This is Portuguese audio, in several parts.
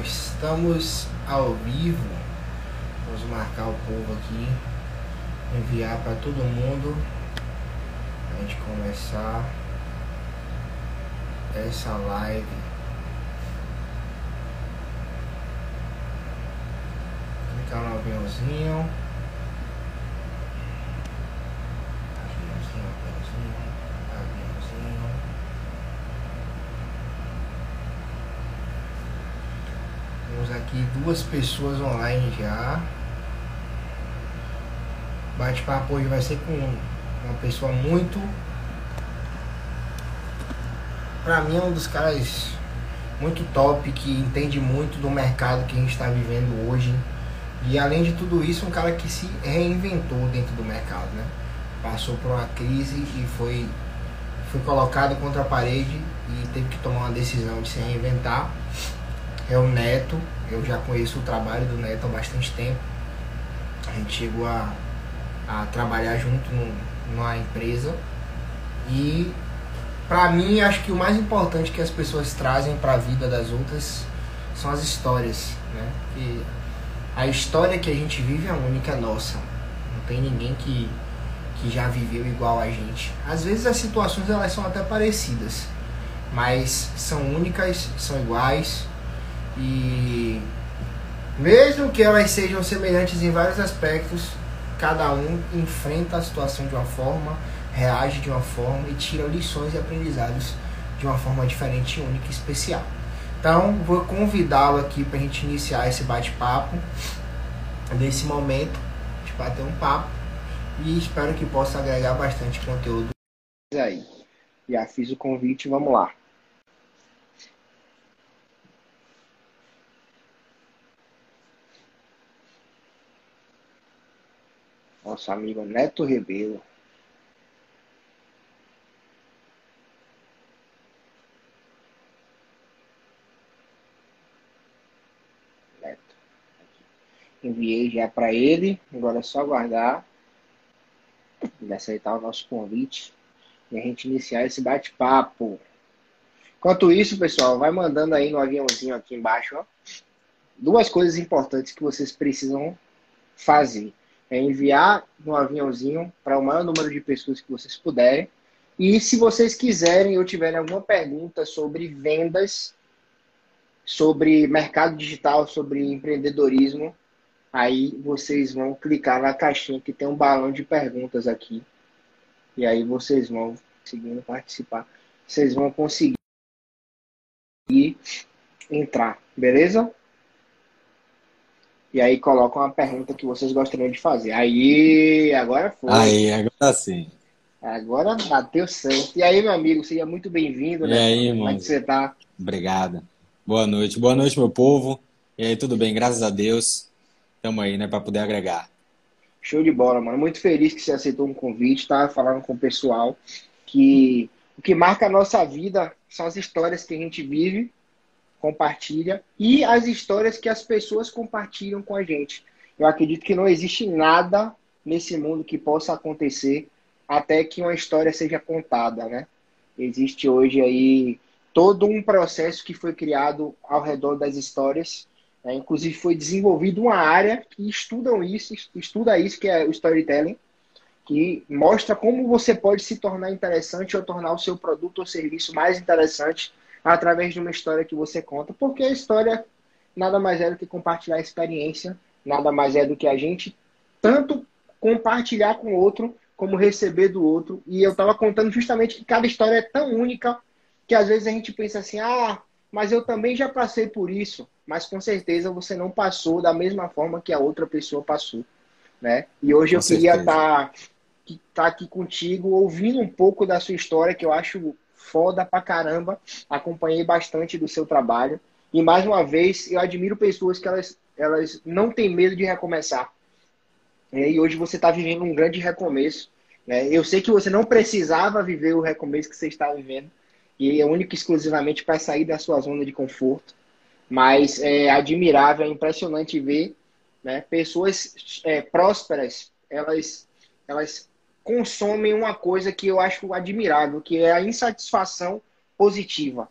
estamos ao vivo. Vamos marcar o povo aqui, enviar para todo mundo. A gente começar essa live. Clicar no. Aviãozinho, aviãozinho, aviãozinho. Temos aqui duas pessoas online já. Bate-papo hoje vai ser com uma pessoa muito. Pra mim é um dos caras muito top, que entende muito do mercado que a gente está vivendo hoje. E além de tudo isso, um cara que se reinventou dentro do mercado, né? Passou por uma crise e foi, foi colocado contra a parede e teve que tomar uma decisão de se reinventar é o Neto. Eu já conheço o trabalho do Neto há bastante tempo. A gente chegou a, a trabalhar junto no, numa empresa. E para mim, acho que o mais importante que as pessoas trazem para a vida das outras são as histórias, né? A história que a gente vive é única, é nossa. Não tem ninguém que, que já viveu igual a gente. Às vezes as situações elas são até parecidas, mas são únicas, são iguais e mesmo que elas sejam semelhantes em vários aspectos, cada um enfrenta a situação de uma forma, reage de uma forma e tira lições e aprendizados de uma forma diferente, única e especial. Então, vou convidá-lo aqui para a gente iniciar esse bate-papo, nesse momento, de bater um papo, e espero que possa agregar bastante conteúdo aí. Já fiz o convite, vamos lá. Nosso amigo Neto Rebelo. Neto. Enviei já para ele, agora é só aguardar ele aceitar o nosso convite e a gente iniciar esse bate-papo. Enquanto isso, pessoal, vai mandando aí no aviãozinho aqui embaixo, ó, duas coisas importantes que vocês precisam fazer é enviar no aviãozinho para o maior número de pessoas que vocês puderem. E se vocês quiserem ou tiverem alguma pergunta sobre vendas, sobre mercado digital, sobre empreendedorismo, aí vocês vão clicar na caixinha que tem um balão de perguntas aqui. E aí vocês vão conseguindo participar. Vocês vão conseguir entrar, beleza? E aí colocam uma pergunta que vocês gostariam de fazer. Aí, agora foi. Aí, agora sim. Agora bateu certo. E aí, meu amigo, seja muito bem-vindo. E né? aí, Como é que você tá? Obrigado. Boa noite. Boa noite, meu povo. E aí, tudo bem? Graças a Deus. Estamos aí, né, para poder agregar. Show de bola, mano. Muito feliz que você aceitou um convite. Tava falando com o pessoal que o que marca a nossa vida são as histórias que a gente vive compartilha e as histórias que as pessoas compartilham com a gente. Eu acredito que não existe nada nesse mundo que possa acontecer até que uma história seja contada, né? Existe hoje aí todo um processo que foi criado ao redor das histórias. Né? Inclusive foi desenvolvido uma área que estudam isso, estuda isso que é o storytelling, que mostra como você pode se tornar interessante ou tornar o seu produto ou serviço mais interessante através de uma história que você conta, porque a história nada mais é do que compartilhar a experiência, nada mais é do que a gente tanto compartilhar com o outro como receber do outro. E eu estava contando justamente que cada história é tão única que às vezes a gente pensa assim: ah, mas eu também já passei por isso. Mas com certeza você não passou da mesma forma que a outra pessoa passou. Né? E hoje com eu certeza. queria estar tá, tá aqui contigo, ouvindo um pouco da sua história, que eu acho foda pra caramba. Acompanhei bastante do seu trabalho. E mais uma vez, eu admiro pessoas que elas, elas não têm medo de recomeçar. E hoje você está vivendo um grande recomeço. Né? Eu sei que você não precisava viver o recomeço que você está vivendo. E é único exclusivamente para sair da sua zona de conforto. Mas é admirável, é impressionante ver né, pessoas é, prósperas, elas, elas consomem uma coisa que eu acho admirável, que é a insatisfação positiva.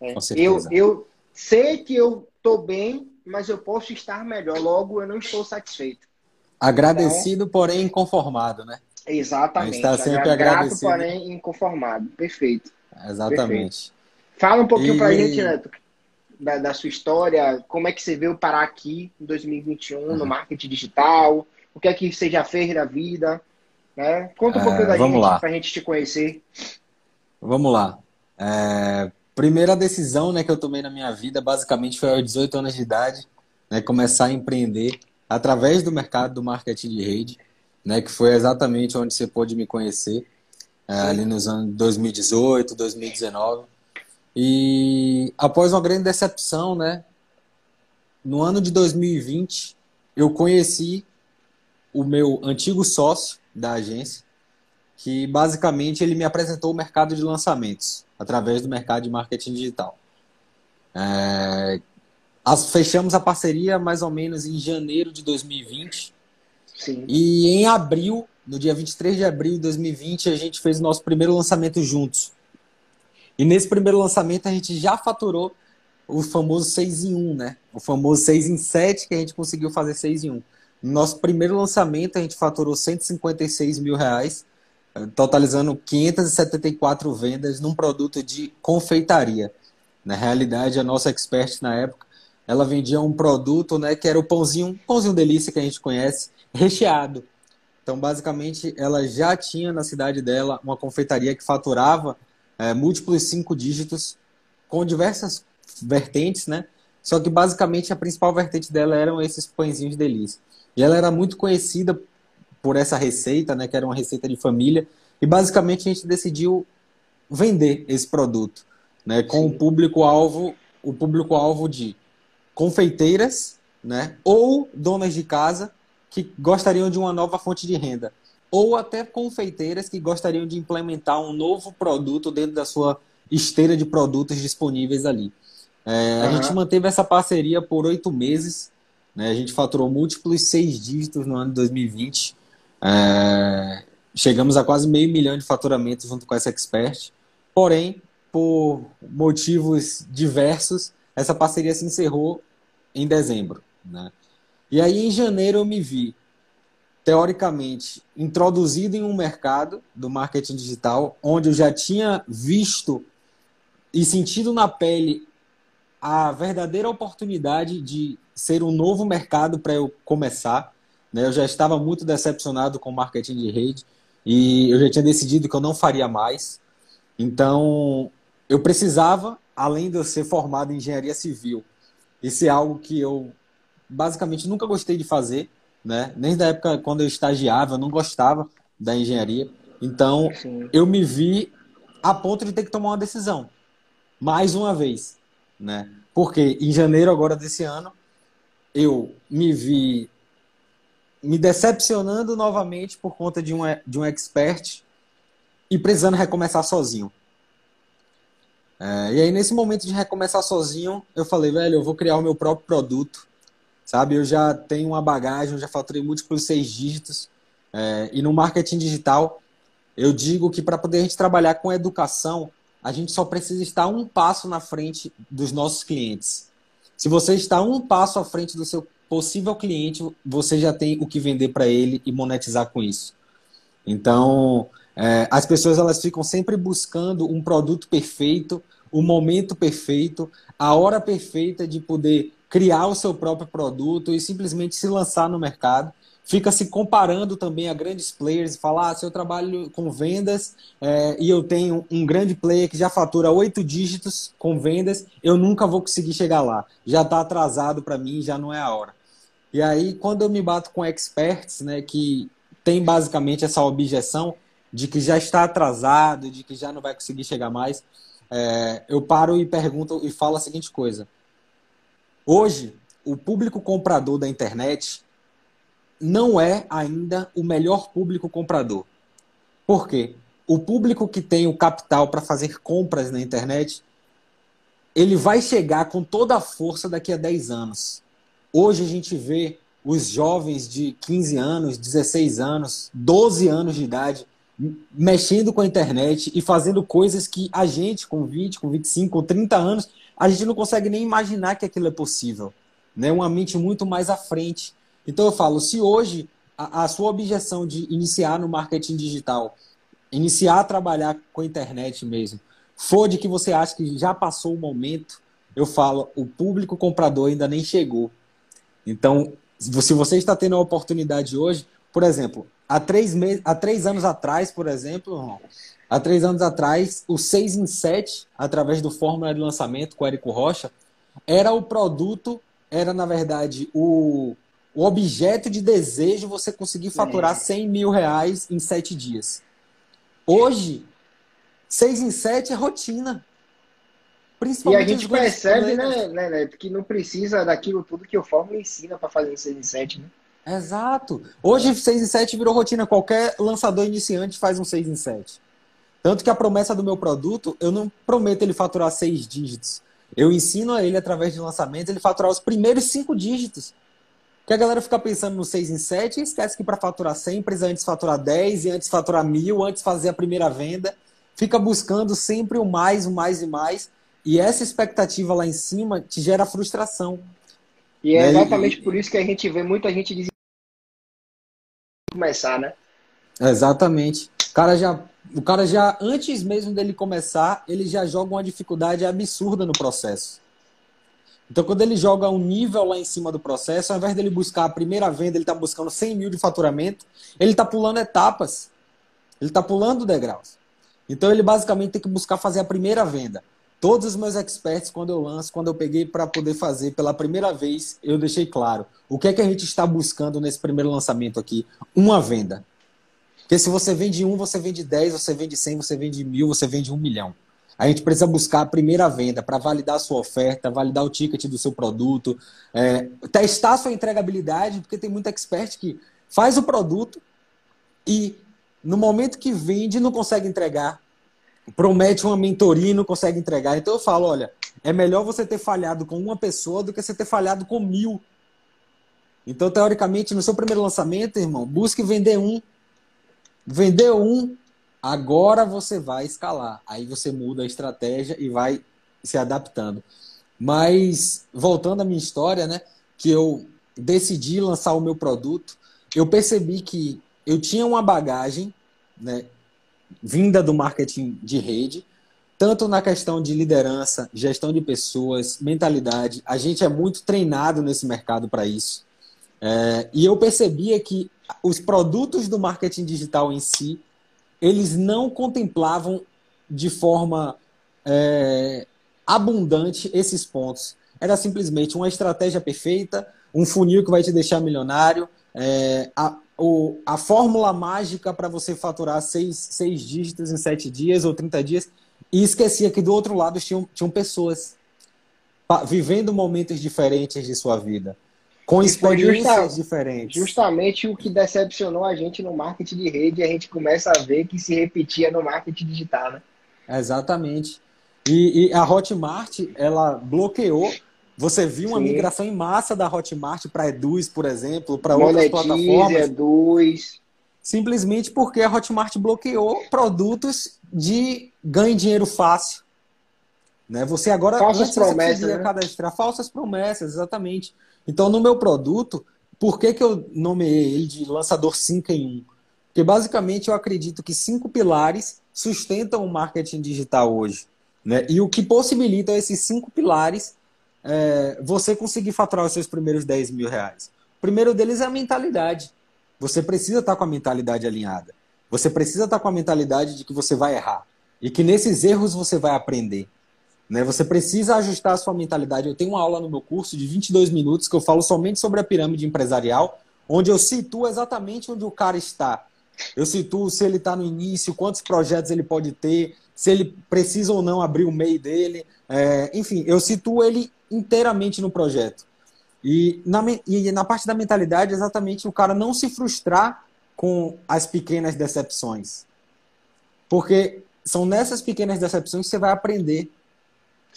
É, eu, eu sei que eu estou bem, mas eu posso estar melhor, logo eu não estou satisfeito. Agradecido, então, porém inconformado, né? Exatamente. Está sempre agradecido. Grato, porém inconformado. Perfeito. Exatamente. Perfeito. Fala um pouquinho e... para a gente, Neto, da, da, sua história, como é que você veio parar aqui em 2021 uhum. no marketing digital, o que é que você já fez da vida, né? Conta um é, pouquinho da gente para a gente te conhecer. Vamos lá. É, primeira decisão né, que eu tomei na minha vida, basicamente, foi aos 18 anos de idade, né, começar a empreender através do mercado do marketing de rede, né, que foi exatamente onde você pôde me conhecer, é, ali nos anos 2018, 2019. E após uma grande decepção, né, no ano de 2020, eu conheci o meu antigo sócio da agência, que basicamente ele me apresentou o mercado de lançamentos através do mercado de marketing digital. É, as, fechamos a parceria mais ou menos em janeiro de 2020. Sim. E em abril, no dia 23 de abril de 2020, a gente fez o nosso primeiro lançamento juntos. E nesse primeiro lançamento a gente já faturou o famoso 6 em 1, né? O famoso 6 em 7 que a gente conseguiu fazer 6 em 1. No nosso primeiro lançamento a gente faturou 156 mil reais totalizando 574 vendas num produto de confeitaria. Na realidade, a nossa expert na época, ela vendia um produto, né, que era o pãozinho, pãozinho delícia que a gente conhece, recheado. Então, basicamente, ela já tinha na cidade dela uma confeitaria que faturava é, múltiplos cinco dígitos com diversas vertentes, né? Só que basicamente a principal vertente dela eram esses pãezinhos de delícia. E ela era muito conhecida por essa receita, né, que era uma receita de família, e basicamente a gente decidiu vender esse produto, né, com Sim. o público-alvo, o público-alvo de confeiteiras, né, ou donas de casa que gostariam de uma nova fonte de renda, ou até confeiteiras que gostariam de implementar um novo produto dentro da sua esteira de produtos disponíveis ali. É, uhum. A gente manteve essa parceria por oito meses, né, a gente faturou múltiplos seis dígitos no ano de 2020, é, chegamos a quase meio milhão de faturamento junto com essa expert. Porém, por motivos diversos, essa parceria se encerrou em dezembro. Né? E aí, em janeiro, eu me vi, teoricamente, introduzido em um mercado do marketing digital, onde eu já tinha visto e sentido na pele a verdadeira oportunidade de ser um novo mercado para eu começar. Né? Eu já estava muito decepcionado com o marketing de rede e eu já tinha decidido que eu não faria mais. Então, eu precisava, além de eu ser formado em engenharia civil, isso é algo que eu basicamente nunca gostei de fazer, né? Nem da época quando eu estagiava, eu não gostava da engenharia. Então, Sim. eu me vi a ponto de ter que tomar uma decisão. Mais uma vez, né? Porque em janeiro agora desse ano, eu me vi me decepcionando novamente por conta de um, de um expert e precisando recomeçar sozinho. É, e aí, nesse momento de recomeçar sozinho, eu falei, velho, eu vou criar o meu próprio produto, sabe? Eu já tenho uma bagagem, eu já faturei múltiplos seis dígitos. É, e no marketing digital, eu digo que para poder a gente trabalhar com educação, a gente só precisa estar um passo na frente dos nossos clientes. Se você está um passo à frente do seu possível cliente, você já tem o que vender para ele e monetizar com isso. Então, é, as pessoas elas ficam sempre buscando um produto perfeito, o momento perfeito, a hora perfeita de poder criar o seu próprio produto e simplesmente se lançar no mercado. Fica se comparando também a grandes players e falar: ah, se eu trabalho com vendas é, e eu tenho um grande player que já fatura oito dígitos com vendas, eu nunca vou conseguir chegar lá. Já está atrasado para mim, já não é a hora. E aí, quando eu me bato com experts, né, que tem basicamente essa objeção de que já está atrasado, de que já não vai conseguir chegar mais, é, eu paro e pergunto e falo a seguinte coisa. Hoje, o público comprador da internet não é ainda o melhor público comprador. Por quê? O público que tem o capital para fazer compras na internet, ele vai chegar com toda a força daqui a 10 anos. Hoje a gente vê os jovens de 15 anos, 16 anos, 12 anos de idade mexendo com a internet e fazendo coisas que a gente, com 20, com 25, com 30 anos, a gente não consegue nem imaginar que aquilo é possível. Né? Uma mente muito mais à frente. Então eu falo, se hoje a, a sua objeção de iniciar no marketing digital, iniciar a trabalhar com a internet mesmo, for de que você acha que já passou o momento, eu falo, o público comprador ainda nem chegou. Então, se você está tendo a oportunidade hoje, por exemplo, há três, meses, há três anos atrás, por exemplo, há três anos atrás, o 6 em 7, através do Fórmula de Lançamento com o Érico Rocha, era o produto, era na verdade o, o objeto de desejo você conseguir faturar 100 mil reais em sete dias. Hoje, 6 em 7 é rotina. Principalmente e a gente percebe, né, né, né, que não precisa daquilo tudo que o Fórmula ensina para fazer 6 em 7, né? Exato. Hoje 6 em 7 virou rotina. Qualquer lançador iniciante faz um 6 em 7. Tanto que a promessa do meu produto, eu não prometo ele faturar seis dígitos. Eu ensino a ele, através de lançamentos, ele faturar os primeiros cinco dígitos. Que a galera fica pensando no 6 em 7 e esquece que para faturar 100 precisa antes faturar 10 e antes faturar mil, antes fazer a primeira venda. Fica buscando sempre o mais, o mais e mais. E essa expectativa lá em cima te gera frustração. E é né? exatamente por isso que a gente vê muita gente dizendo começar, né? Exatamente. O cara já, o cara já antes mesmo dele começar, ele já joga uma dificuldade absurda no processo. Então, quando ele joga um nível lá em cima do processo, ao invés dele buscar a primeira venda, ele está buscando 100 mil de faturamento, ele está pulando etapas. Ele está pulando degraus. Então, ele basicamente tem que buscar fazer a primeira venda. Todos os meus experts, quando eu lanço, quando eu peguei para poder fazer pela primeira vez, eu deixei claro o que é que a gente está buscando nesse primeiro lançamento aqui? Uma venda. Porque se você vende um, você vende 10, você vende 100, você vende mil, você vende um milhão. A gente precisa buscar a primeira venda para validar a sua oferta, validar o ticket do seu produto, é, testar a sua entregabilidade, porque tem muito expert que faz o produto e no momento que vende não consegue entregar promete uma mentoria e não consegue entregar. Então eu falo, olha, é melhor você ter falhado com uma pessoa do que você ter falhado com mil. Então, teoricamente, no seu primeiro lançamento, irmão, busque vender um. Vender um, agora você vai escalar. Aí você muda a estratégia e vai se adaptando. Mas, voltando à minha história, né? Que eu decidi lançar o meu produto, eu percebi que eu tinha uma bagagem, né? vinda do marketing de rede, tanto na questão de liderança, gestão de pessoas, mentalidade. A gente é muito treinado nesse mercado para isso. É, e eu percebia que os produtos do marketing digital em si, eles não contemplavam de forma é, abundante esses pontos. Era simplesmente uma estratégia perfeita, um funil que vai te deixar milionário, é, a, o, a fórmula mágica para você faturar seis, seis dígitos em sete dias ou 30 dias. E esquecia que do outro lado tinham, tinham pessoas vivendo momentos diferentes de sua vida, com experiências diferentes. Justamente o que decepcionou a gente no marketing de rede, a gente começa a ver que se repetia no marketing digital, né? Exatamente. E, e a Hotmart, ela bloqueou você viu uma Sim. migração em massa da Hotmart para Eduz, por exemplo, para outras plataformas. Eduz. Simplesmente porque a Hotmart bloqueou produtos de ganho de dinheiro fácil. Né? Você agora falsas promessas, você né? cadastrar falsas promessas, exatamente. Então, no meu produto, por que, que eu nomeei ele de lançador 5 em 1? Porque basicamente eu acredito que cinco pilares sustentam o marketing digital hoje. Né? E o que possibilita esses cinco pilares é, você conseguir faturar os seus primeiros 10 mil reais? O primeiro deles é a mentalidade. Você precisa estar com a mentalidade alinhada. Você precisa estar com a mentalidade de que você vai errar. E que nesses erros você vai aprender. Né? Você precisa ajustar a sua mentalidade. Eu tenho uma aula no meu curso de 22 minutos que eu falo somente sobre a pirâmide empresarial, onde eu situo exatamente onde o cara está. Eu situo se ele está no início, quantos projetos ele pode ter, se ele precisa ou não abrir o MEI dele. É, enfim, eu situo ele inteiramente no projeto. E na, e na parte da mentalidade, exatamente o cara não se frustrar com as pequenas decepções. Porque são nessas pequenas decepções que você vai aprender.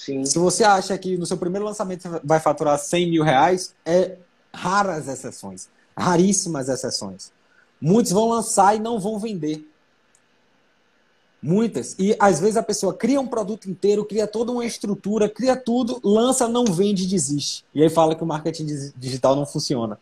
Sim. Se você acha que no seu primeiro lançamento você vai faturar 100 mil reais, é raras exceções. Raríssimas exceções. Muitos vão lançar e não vão vender. Muitas. E às vezes a pessoa cria um produto inteiro, cria toda uma estrutura, cria tudo, lança, não vende e desiste. E aí fala que o marketing digital não funciona.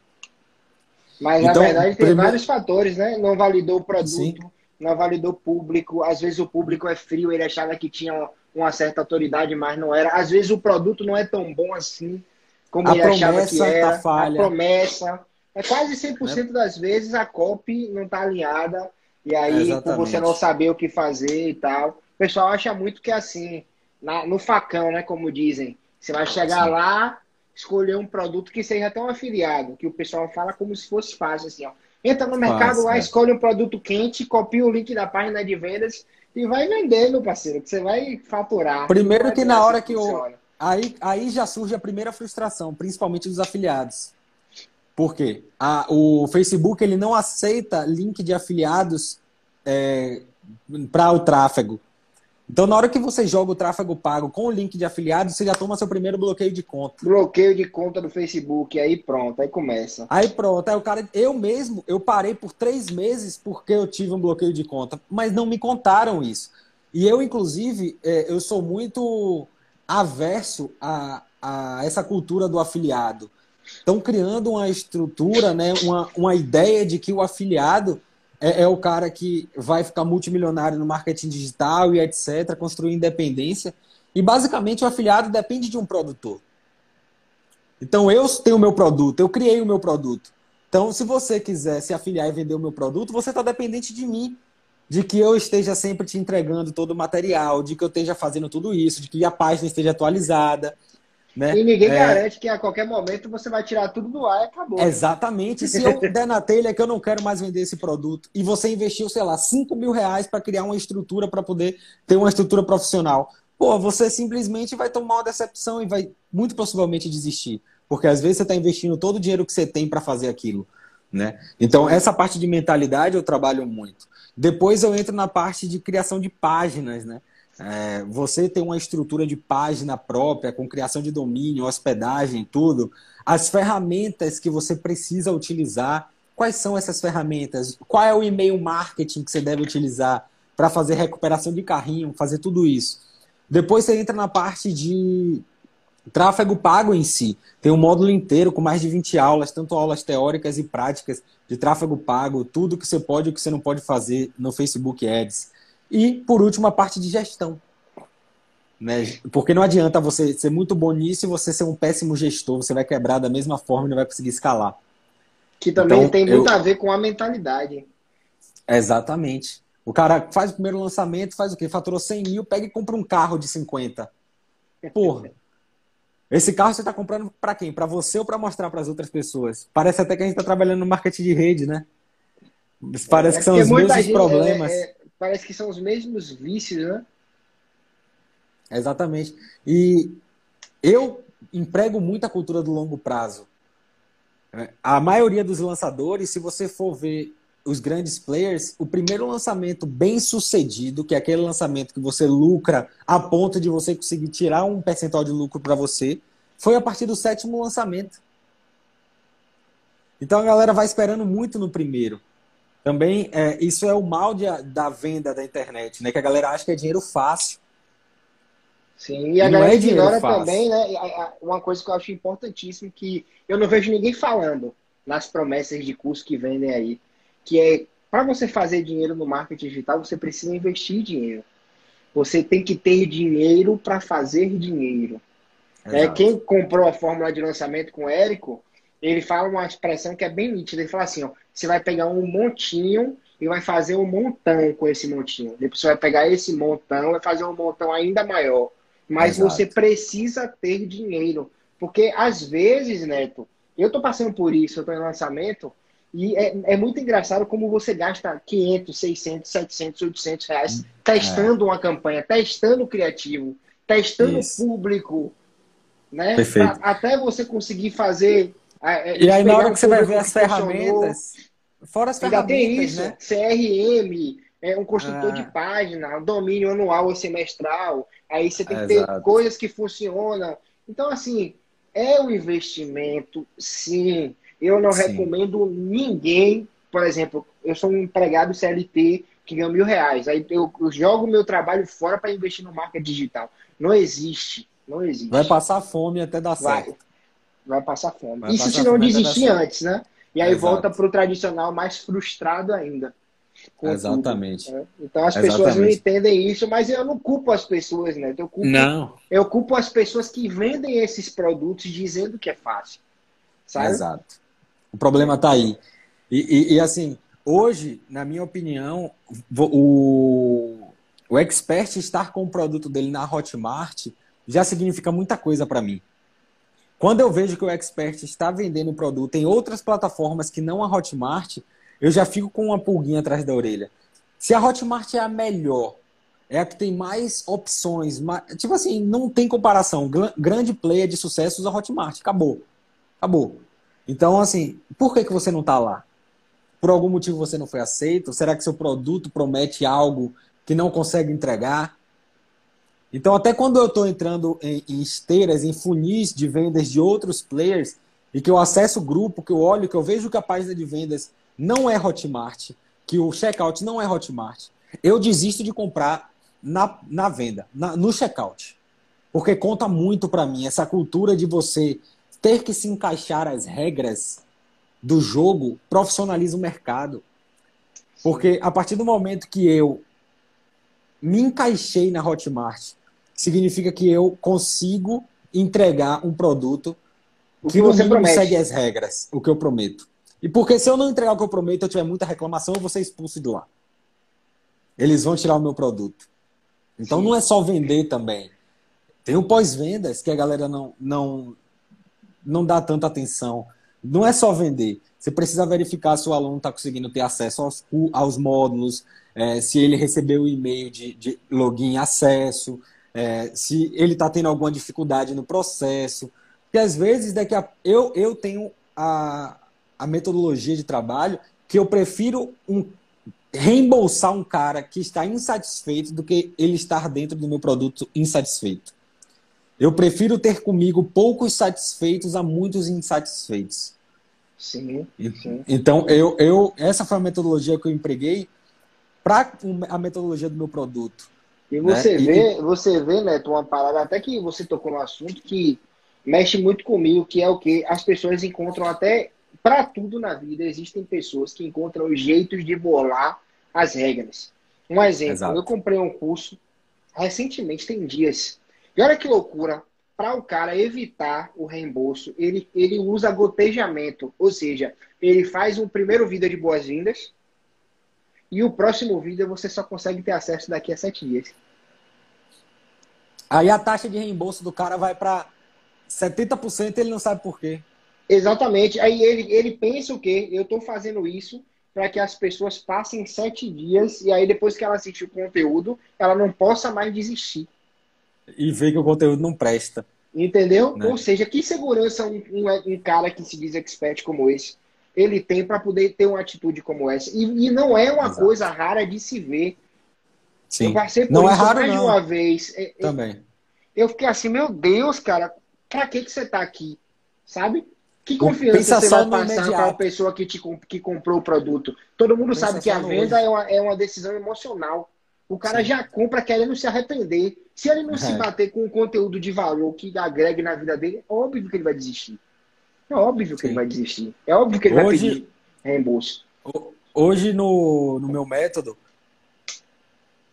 Mas então, na verdade tem primeiro... vários fatores, né? Não validou o produto, Sim. não validou o público. Às vezes o público é frio, ele achava que tinha uma certa autoridade, mas não era. Às vezes o produto não é tão bom assim como a ele achava que tá era. Tá falha. A promessa. É quase 100% é. das vezes a copy não está alinhada. E aí, é por você não saber o que fazer e tal. O pessoal acha muito que é assim, na, no facão, né? Como dizem. Você vai chegar Sim. lá, escolher um produto que seja tão afiliado, que o pessoal fala como se fosse fácil, assim, ó. Entra no mercado lá, é. escolhe um produto quente, copia o link da página de vendas e vai vender, meu parceiro, que você vai faturar. Primeiro que na hora que o. Aí, aí já surge a primeira frustração, principalmente dos afiliados. Por quê? A, o Facebook ele não aceita link de afiliados é, para o tráfego. Então, na hora que você joga o tráfego pago com o link de afiliado, você já toma seu primeiro bloqueio de conta. Bloqueio de conta do Facebook, aí pronto, aí começa. Aí pronto, aí o cara, eu mesmo, eu parei por três meses porque eu tive um bloqueio de conta, mas não me contaram isso. E eu, inclusive, é, eu sou muito averso a, a essa cultura do afiliado. Estão criando uma estrutura, né, uma, uma ideia de que o afiliado é, é, o cara que vai ficar multimilionário no marketing digital e etc., construir independência. E basicamente o afiliado depende de um produtor. Então eu tenho o meu produto, eu criei o meu produto. Então, se você quiser se afiliar e vender o meu produto, você está dependente de mim. De que eu esteja sempre te entregando todo o material, de que eu esteja fazendo tudo isso, de que a página esteja atualizada, né? E ninguém é... garante que a qualquer momento você vai tirar tudo do ar e acabou. Né? Exatamente. Se eu der na telha que eu não quero mais vender esse produto e você investiu, sei lá, 5 mil reais para criar uma estrutura para poder ter uma estrutura profissional, pô, você simplesmente vai tomar uma decepção e vai muito possivelmente desistir. Porque às vezes você está investindo todo o dinheiro que você tem para fazer aquilo. Né? Então, essa parte de mentalidade eu trabalho muito. Depois eu entro na parte de criação de páginas, né? É, você tem uma estrutura de página própria, com criação de domínio, hospedagem, tudo. As ferramentas que você precisa utilizar, quais são essas ferramentas? Qual é o e-mail marketing que você deve utilizar para fazer recuperação de carrinho, fazer tudo isso? Depois você entra na parte de tráfego pago em si. Tem um módulo inteiro com mais de 20 aulas, tanto aulas teóricas e práticas de tráfego pago, tudo que você pode e o que você não pode fazer no Facebook Ads. E, por último, a parte de gestão. Né? Porque não adianta você ser muito bom nisso e você ser um péssimo gestor. Você vai quebrar da mesma forma e não vai conseguir escalar. Que também então, tem muito eu... a ver com a mentalidade. Exatamente. O cara faz o primeiro lançamento, faz o quê? Faturou 100 mil, pega e compra um carro de 50. Porra. Esse carro você está comprando para quem? Para você ou para mostrar para as outras pessoas? Parece até que a gente está trabalhando no marketing de rede, né? Parece é, que são os mesmos gente, problemas. É, é, parece que são os mesmos vícios, né? Exatamente. E eu emprego muito a cultura do longo prazo. A maioria dos lançadores, se você for ver os grandes players, o primeiro lançamento bem sucedido, que é aquele lançamento que você lucra a ponto de você conseguir tirar um percentual de lucro para você, foi a partir do sétimo lançamento. Então a galera vai esperando muito no primeiro. Também, é, isso é o mal de, da venda da internet, né? Que a galera acha que é dinheiro fácil. Sim, e a e galera é ignora também, né? Uma coisa que eu acho importantíssima, que eu não vejo ninguém falando nas promessas de curso que vendem aí, que é para você fazer dinheiro no marketing digital, você precisa investir dinheiro. Você tem que ter dinheiro para fazer dinheiro. É, quem comprou a fórmula de lançamento com o Érico, ele fala uma expressão que é bem nítida. Ele fala assim: ó, você vai pegar um montinho e vai fazer um montão com esse montinho. Depois você vai pegar esse montão e vai fazer um montão ainda maior. Mas Exato. você precisa ter dinheiro. Porque às vezes, Neto, eu estou passando por isso, eu estou em lançamento, e é, é, muito engraçado como você gasta 500, 600, 700, 800 reais testando é. uma campanha, testando o criativo, testando o público, né? Pra, até você conseguir fazer é, é, e aí, na hora que você vai ver as ferramentas, fora as ferramentas, tem isso, né? CRM, é um construtor ah. de página, um domínio anual ou semestral. Aí você tem que ter Exato. coisas que funcionam. Então, assim, é um investimento, sim. Eu não sim. recomendo ninguém, por exemplo, eu sou um empregado CLT que ganham mil reais. Aí eu, eu jogo meu trabalho fora para investir no marketing digital. Não existe. Não existe. Vai passar fome até dar Vai. certo. Vai passar fome. Vai Isso passar se não desistir antes, né? E aí Exato. volta pro tradicional mais frustrado ainda. com tudo, Exatamente. né? Então as pessoas não Exatamente. entendem isso, mas eu não culpo as pessoas, né? Eu culpo, Não. eu culpo as pessoas que vendem esses produtos dizendo que é fácil. Sabe? Exato. O problema está aí. E, e- e, assim, hoje, na minha opinião, o, o expert estar com o produto dele na Hotmart já significa muita coisa para mim. Quando eu vejo que o expert está vendendo o produto em outras plataformas que não a Hotmart, eu já fico com uma pulguinha atrás da orelha. Se a Hotmart é a melhor, é a que tem mais opções, ma- tipo assim, não tem comparação. Gra- Grande player de sucesso usa Hotmart, acabou. Acabou. Então, assim, por que, que você não está lá? Por algum motivo você não foi aceito? Será que seu produto promete algo que não consegue entregar? Então, até quando eu estou entrando em, em esteiras, em funis de vendas de outros players, e que eu acesso o grupo, que eu olho, que eu vejo que a página de vendas não é Hotmart, que o checkout não é Hotmart, eu desisto de comprar na, na venda, na- no checkout. Porque conta muito para mim essa cultura de você ter que se encaixar as regras do jogo profissionaliza o mercado. Porque a partir do momento que eu me encaixei na Hotmart, significa que eu consigo entregar um produto que que você promete. segue as regras, o que eu prometo. E porque se eu não entregar o que eu prometo, eu tiver muita reclamação, eu vou ser expulso de lá. Eles vão tirar o meu produto. Então Sim. não é só vender também. Tem o pós-vendas que a galera não, não, não dá tanta atenção. Não é só vender. Você precisa verificar se o aluno está conseguindo ter acesso aos, aos módulos, eh, se ele recebeu o e-mail de, de login acesso, eh, se ele está tendo alguma dificuldade no processo. Porque às vezes daqui a, eu, eu tenho a, a metodologia de trabalho que eu prefiro um, reembolsar um cara que está insatisfeito do que ele estar dentro do meu produto insatisfeito. Eu prefiro ter comigo poucos satisfeitos a muitos insatisfeitos. Sim, sim. Então, eu, eu, essa foi a metodologia que eu empreguei para a metodologia do meu produto. E você Né? E- vê, você vê, Neto, uma parada, até que você tocou no assunto que mexe muito comigo, que é o que as pessoas encontram até para tudo na vida. Existem pessoas que encontram jeitos de bolar as regras. Um exemplo, Exato. eu comprei um curso recentemente, tem dias. E olha que loucura, para o cara evitar o reembolso, ele, ele usa gotejamento, ou seja, ele faz um primeiro vídeo de boas-vindas e o próximo vídeo você só consegue ter acesso daqui a sete dias. Aí a taxa de reembolso do cara vai para 70% e ele não sabe por quê. Exatamente. Aí ele, ele pensa o quê? Eu estou fazendo isso para que as pessoas passem sete dias e aí depois que ela assistir o conteúdo, ela não possa mais desistir. E vê que o conteúdo não presta. Entendeu? Né? Ou seja, que segurança um, um, um cara que se diz expert como esse ele tem para poder ter uma atitude como essa? E, e não é uma Exato. coisa rara de se ver. Sim. Eu passei por Não é isso raro, mais de não. uma vez. É, é, Também. Eu fiquei assim, meu Deus, cara, pra que, que você tá aqui? Sabe? Que confiança você vai passar para a pessoa que, te, que comprou o produto? Todo mundo Pensa sabe que a venda é uma, é uma decisão emocional. O cara Sim. já compra querendo se arrepender. Se ele não se É. bater com um conteúdo de valor que agregue na vida dele, é óbvio que ele vai desistir. É óbvio que Sim. ele vai desistir. É óbvio que ele Hoje- vai pedir reembolso. Ho- Hoje, no, no meu método,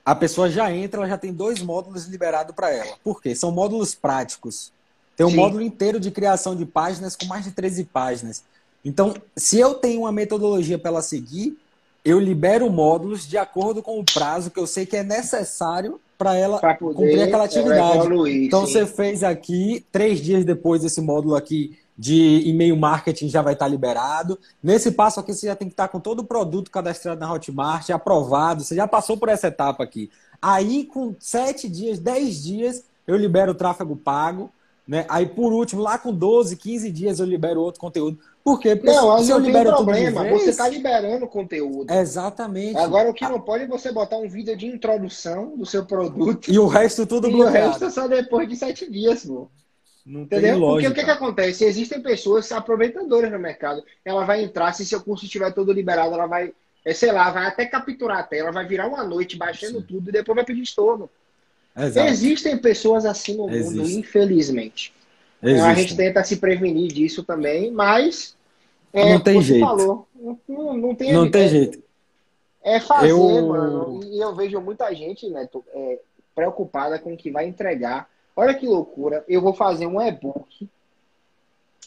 a pessoa já entra, ela já tem dois módulos liberados para ela. Por quê? São módulos práticos. Tem um Sim. módulo inteiro de criação de páginas com mais de 13 páginas. Então, se eu tenho uma metodologia para ela seguir, eu libero módulos de acordo com o prazo que eu sei que é necessário para ela poder cumprir aquela ela atividade. evoluir. Então sim. você fez aqui, três dias depois esse módulo aqui de e-mail marketing já vai estar liberado. Nesse passo aqui você já tem que estar com todo o produto cadastrado na Hotmart, aprovado, você já passou por essa etapa aqui. Aí com sete dias, dez dias, eu libero o tráfego pago. Né? Aí por último, lá com 12, 15 dias eu libero outro conteúdo. Por quê? Porque Não, se eu não tem problema. vez, Você está liberando conteúdo. Exatamente. Agora, o que não pode é você botar um vídeo de introdução do seu produto E o resto tudo e o bloqueado. resto só depois de sete dias, pô. Não tem Entendeu? Porque lógica. o que, que acontece? Existem pessoas aproveitadoras no mercado. Ela vai entrar, se seu curso estiver todo liberado, ela vai é, sei lá, vai até capturar a tela, vai virar uma noite baixando Sim. tudo e depois vai pedir estorno. Exato. Existem pessoas assim no Existe. mundo, infelizmente. Então, a gente tenta se prevenir disso também, mas. É, não tem jeito. Falou, não, não, tem, não tem jeito. É fazer, eu... mano. E eu vejo muita gente, né, é, preocupada com o que vai entregar. Olha que loucura. Eu vou fazer um e-book.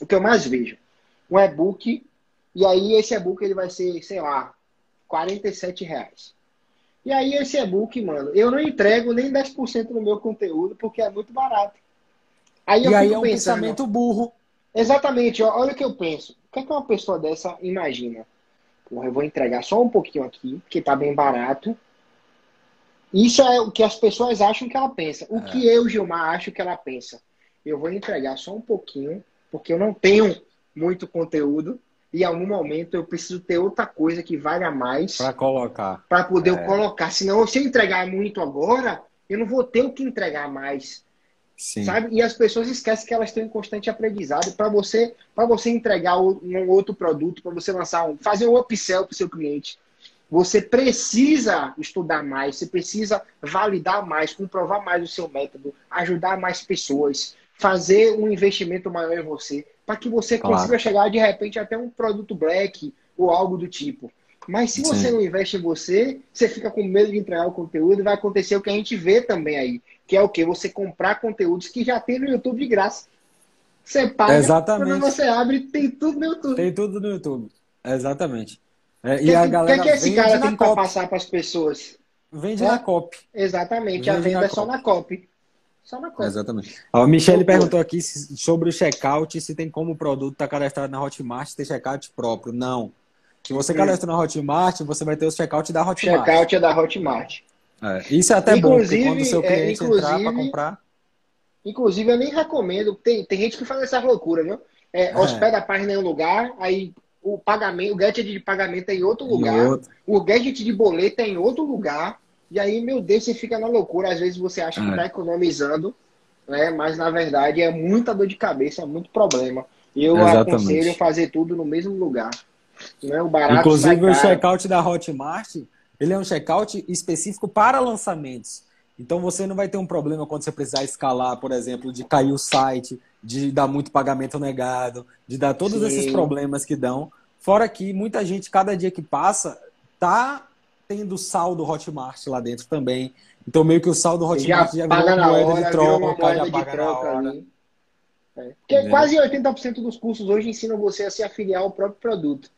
O que eu mais vejo. Um e-book. E aí esse e-book ele vai ser, sei lá, 47 reais. E aí esse e-book, mano, eu não entrego nem 10% do meu conteúdo porque é muito barato. Aí e aí é um pensando, pensamento burro. Exatamente, olha o que eu penso. O que, é que uma pessoa dessa imagina? Porra, eu vou entregar só um pouquinho aqui, que tá bem barato. Isso é o que as pessoas acham que ela pensa. O é. que eu, Gilmar, acho que ela pensa? Eu vou entregar só um pouquinho, porque eu não tenho muito conteúdo e em algum momento eu preciso ter outra coisa que valha mais para colocar. Para poder é. colocar. Senão, se eu entregar muito agora, eu não vou ter o que entregar mais. Sim. Sabe? E as pessoas esquecem que elas estão em constante aprendizado para você para você entregar um outro produto, para você lançar um, fazer um upsell para o seu cliente. Você precisa estudar mais, você precisa validar mais, comprovar mais o seu método, ajudar mais pessoas, fazer um investimento maior em você para que você claro. consiga chegar de repente até um produto black ou algo do tipo. Mas se você Sim. não investe em você, você fica com medo de entregar o conteúdo e vai acontecer o que a gente vê também aí, que é o que? Você comprar conteúdos que já tem no YouTube de graça. Você paga, Exatamente. quando você abre, tem tudo no YouTube. Tem tudo no YouTube. Exatamente. É, e a galera. O que, que esse cara tem para passar para as pessoas? Vende é? na copy. Exatamente, Vende a venda é só na copy. Só na conta. Exatamente. A Michelle perguntou aqui sobre o checkout, se tem como o produto estar tá cadastrado na Hotmart ter checkout próprio. Não. Se você cadastra na Hotmart, você vai ter o checkout da Hotmart. Checkout é da Hotmart. É, isso é até inclusive, bom, quando o seu é, cliente é, entrar para comprar... Inclusive, eu nem recomendo. Tem, tem gente que faz essa loucura, viu? É, é. Hospeda a página em um lugar, aí o pagamento, o gadget de pagamento é em outro lugar, outro. o gadget de boleto é em outro lugar. E aí, meu Deus, você fica na loucura. Às vezes você acha que está é. economizando, né? Mas na verdade é muita dor de cabeça, é muito problema. Eu Exatamente. aconselho fazer tudo no mesmo lugar. Né? O barato Inclusive o checkout da Hotmart, ele é um checkout específico para lançamentos. Então você não vai ter um problema quando você precisar escalar, por exemplo, de cair o site, de dar muito pagamento negado, de dar todos Sim. esses problemas que dão. Fora que muita gente, cada dia que passa, tá tendo saldo Hotmart lá dentro também. Então, meio que o saldo Hotmart já, já virou uma moeda hora, de troca, na hora. É. Porque quase 80% dos cursos hoje ensinam você a se afiliar ao próprio produto.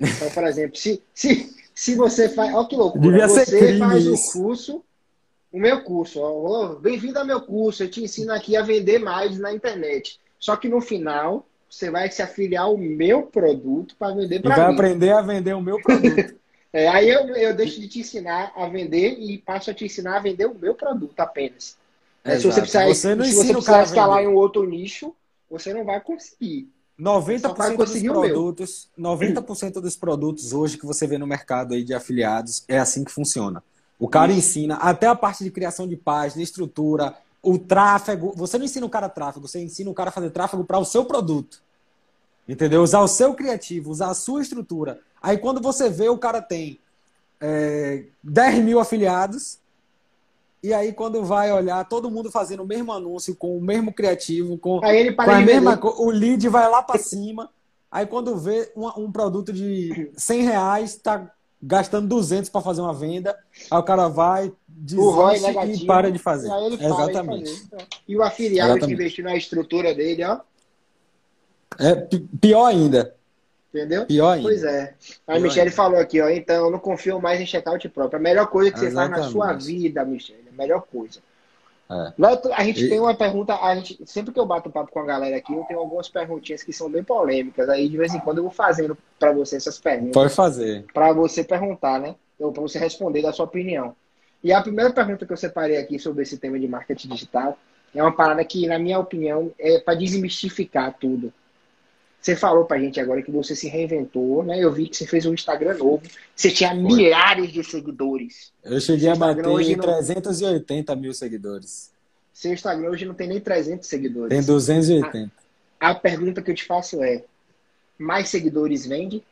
Então, por exemplo, se, se, se você faz. Olha que loucura. Devia você faz o curso, o meu curso. Bem-vindo ao meu curso. Eu te ensino aqui a vender mais na internet. Só que no final, você vai se afiliar ao meu produto para vender para mim. vai aprender a vender o meu produto. É, aí eu, eu deixo de te ensinar a vender e passo a te ensinar a vender o meu produto apenas. É, se você precisar, você não se você precisar escalar em um outro nicho, você não vai conseguir. 90% vai conseguir dos produtos, 90% dos produtos hoje que você vê no mercado aí de afiliados é assim que funciona. O cara Isso. ensina até a parte de criação de página, estrutura, o tráfego. Você não ensina o cara tráfego, você ensina o cara a fazer tráfego para o seu produto. Entendeu? Usar o seu criativo, usar a sua estrutura. Aí quando você vê, o cara tem é, 10 mil afiliados. E aí, quando vai olhar, todo mundo fazendo o mesmo anúncio, com o mesmo criativo, com, aí ele com a mesma O lead vai lá para cima. Aí, quando vê um, um, produto de 100 reais, está gastando 200 para fazer uma venda. Aí o cara vai, desiste negativo, e para de fazer. Exatamente. Fazer. E o afiliado Exatamente. que investiu na estrutura dele, ó. É pior ainda. Entendeu? Pior ainda. Pois é. A Pior Michelle ainda. falou aqui, ó. Então, eu não confio mais em checkout próprio. A melhor coisa que você Exatamente. faz na sua vida, Michelle. A melhor coisa. É. A gente e... tem uma pergunta, a gente, sempre que eu bato papo com a galera aqui, eu tenho algumas perguntinhas que são bem polêmicas. Aí de vez em quando eu vou fazendo para você essas perguntas. Pode fazer. Para você perguntar, né? Ou para você responder da sua opinião. E a primeira pergunta que eu separei aqui sobre esse tema de marketing digital é uma parada que, na minha opinião, é para desmistificar tudo. Você falou pra gente agora que você se reinventou, né? Eu vi que você fez um Instagram novo. Você tinha Foi. milhares de seguidores. Eu cheguei a bater hoje 380 não... mil seguidores. Seu Instagram hoje não tem nem 300 seguidores. Tem 280. A, a pergunta que eu te faço é: mais seguidores vende?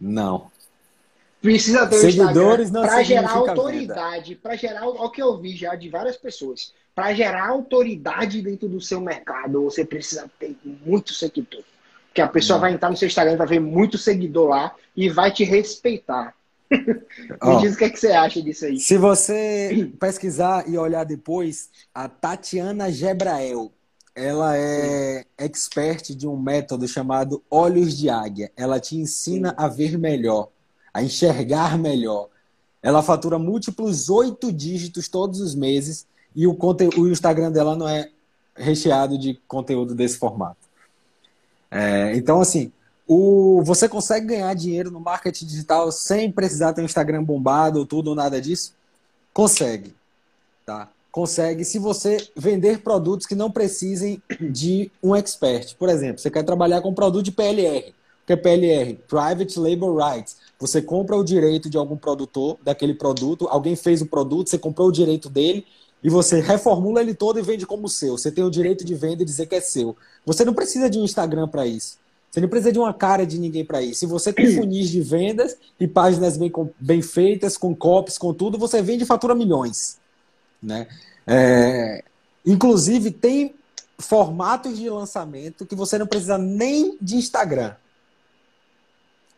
Não. Precisa ter Seguidores Instagram para gerar autoridade, para gerar o que eu vi já de várias pessoas. Para gerar autoridade dentro do seu mercado, você precisa ter muito seguidor. Porque a pessoa vai entrar no seu Instagram, vai ver muito seguidor lá e vai te respeitar. Me diz o que, é que você acha disso aí. Se você pesquisar e olhar depois, a Tatiana Gebrael, ela é expert de um método chamado Olhos de Águia. Ela te ensina a ver melhor, a enxergar melhor. Ela fatura múltiplos oito dígitos todos os meses e o, conteúdo, o Instagram dela não é recheado de conteúdo desse formato. É, então, assim, o, você consegue ganhar dinheiro no marketing digital sem precisar ter um Instagram bombado ou tudo ou nada disso? Consegue. Tá? Consegue se você vender produtos que não precisem de um expert. Por exemplo, você quer trabalhar com produto de PLR. O que é PLR? Private Label Rights. Você compra o direito de algum produtor daquele produto, alguém fez o produto, você comprou o direito dele e você reformula ele todo e vende como seu. Você tem o direito de venda e dizer que é seu. Você não precisa de um Instagram para isso. Você não precisa de uma cara de ninguém para isso. Se você tem funis de vendas e páginas bem, bem feitas, com copies, com tudo, você vende e fatura milhões. Né? É, inclusive, tem formatos de lançamento que você não precisa nem de Instagram.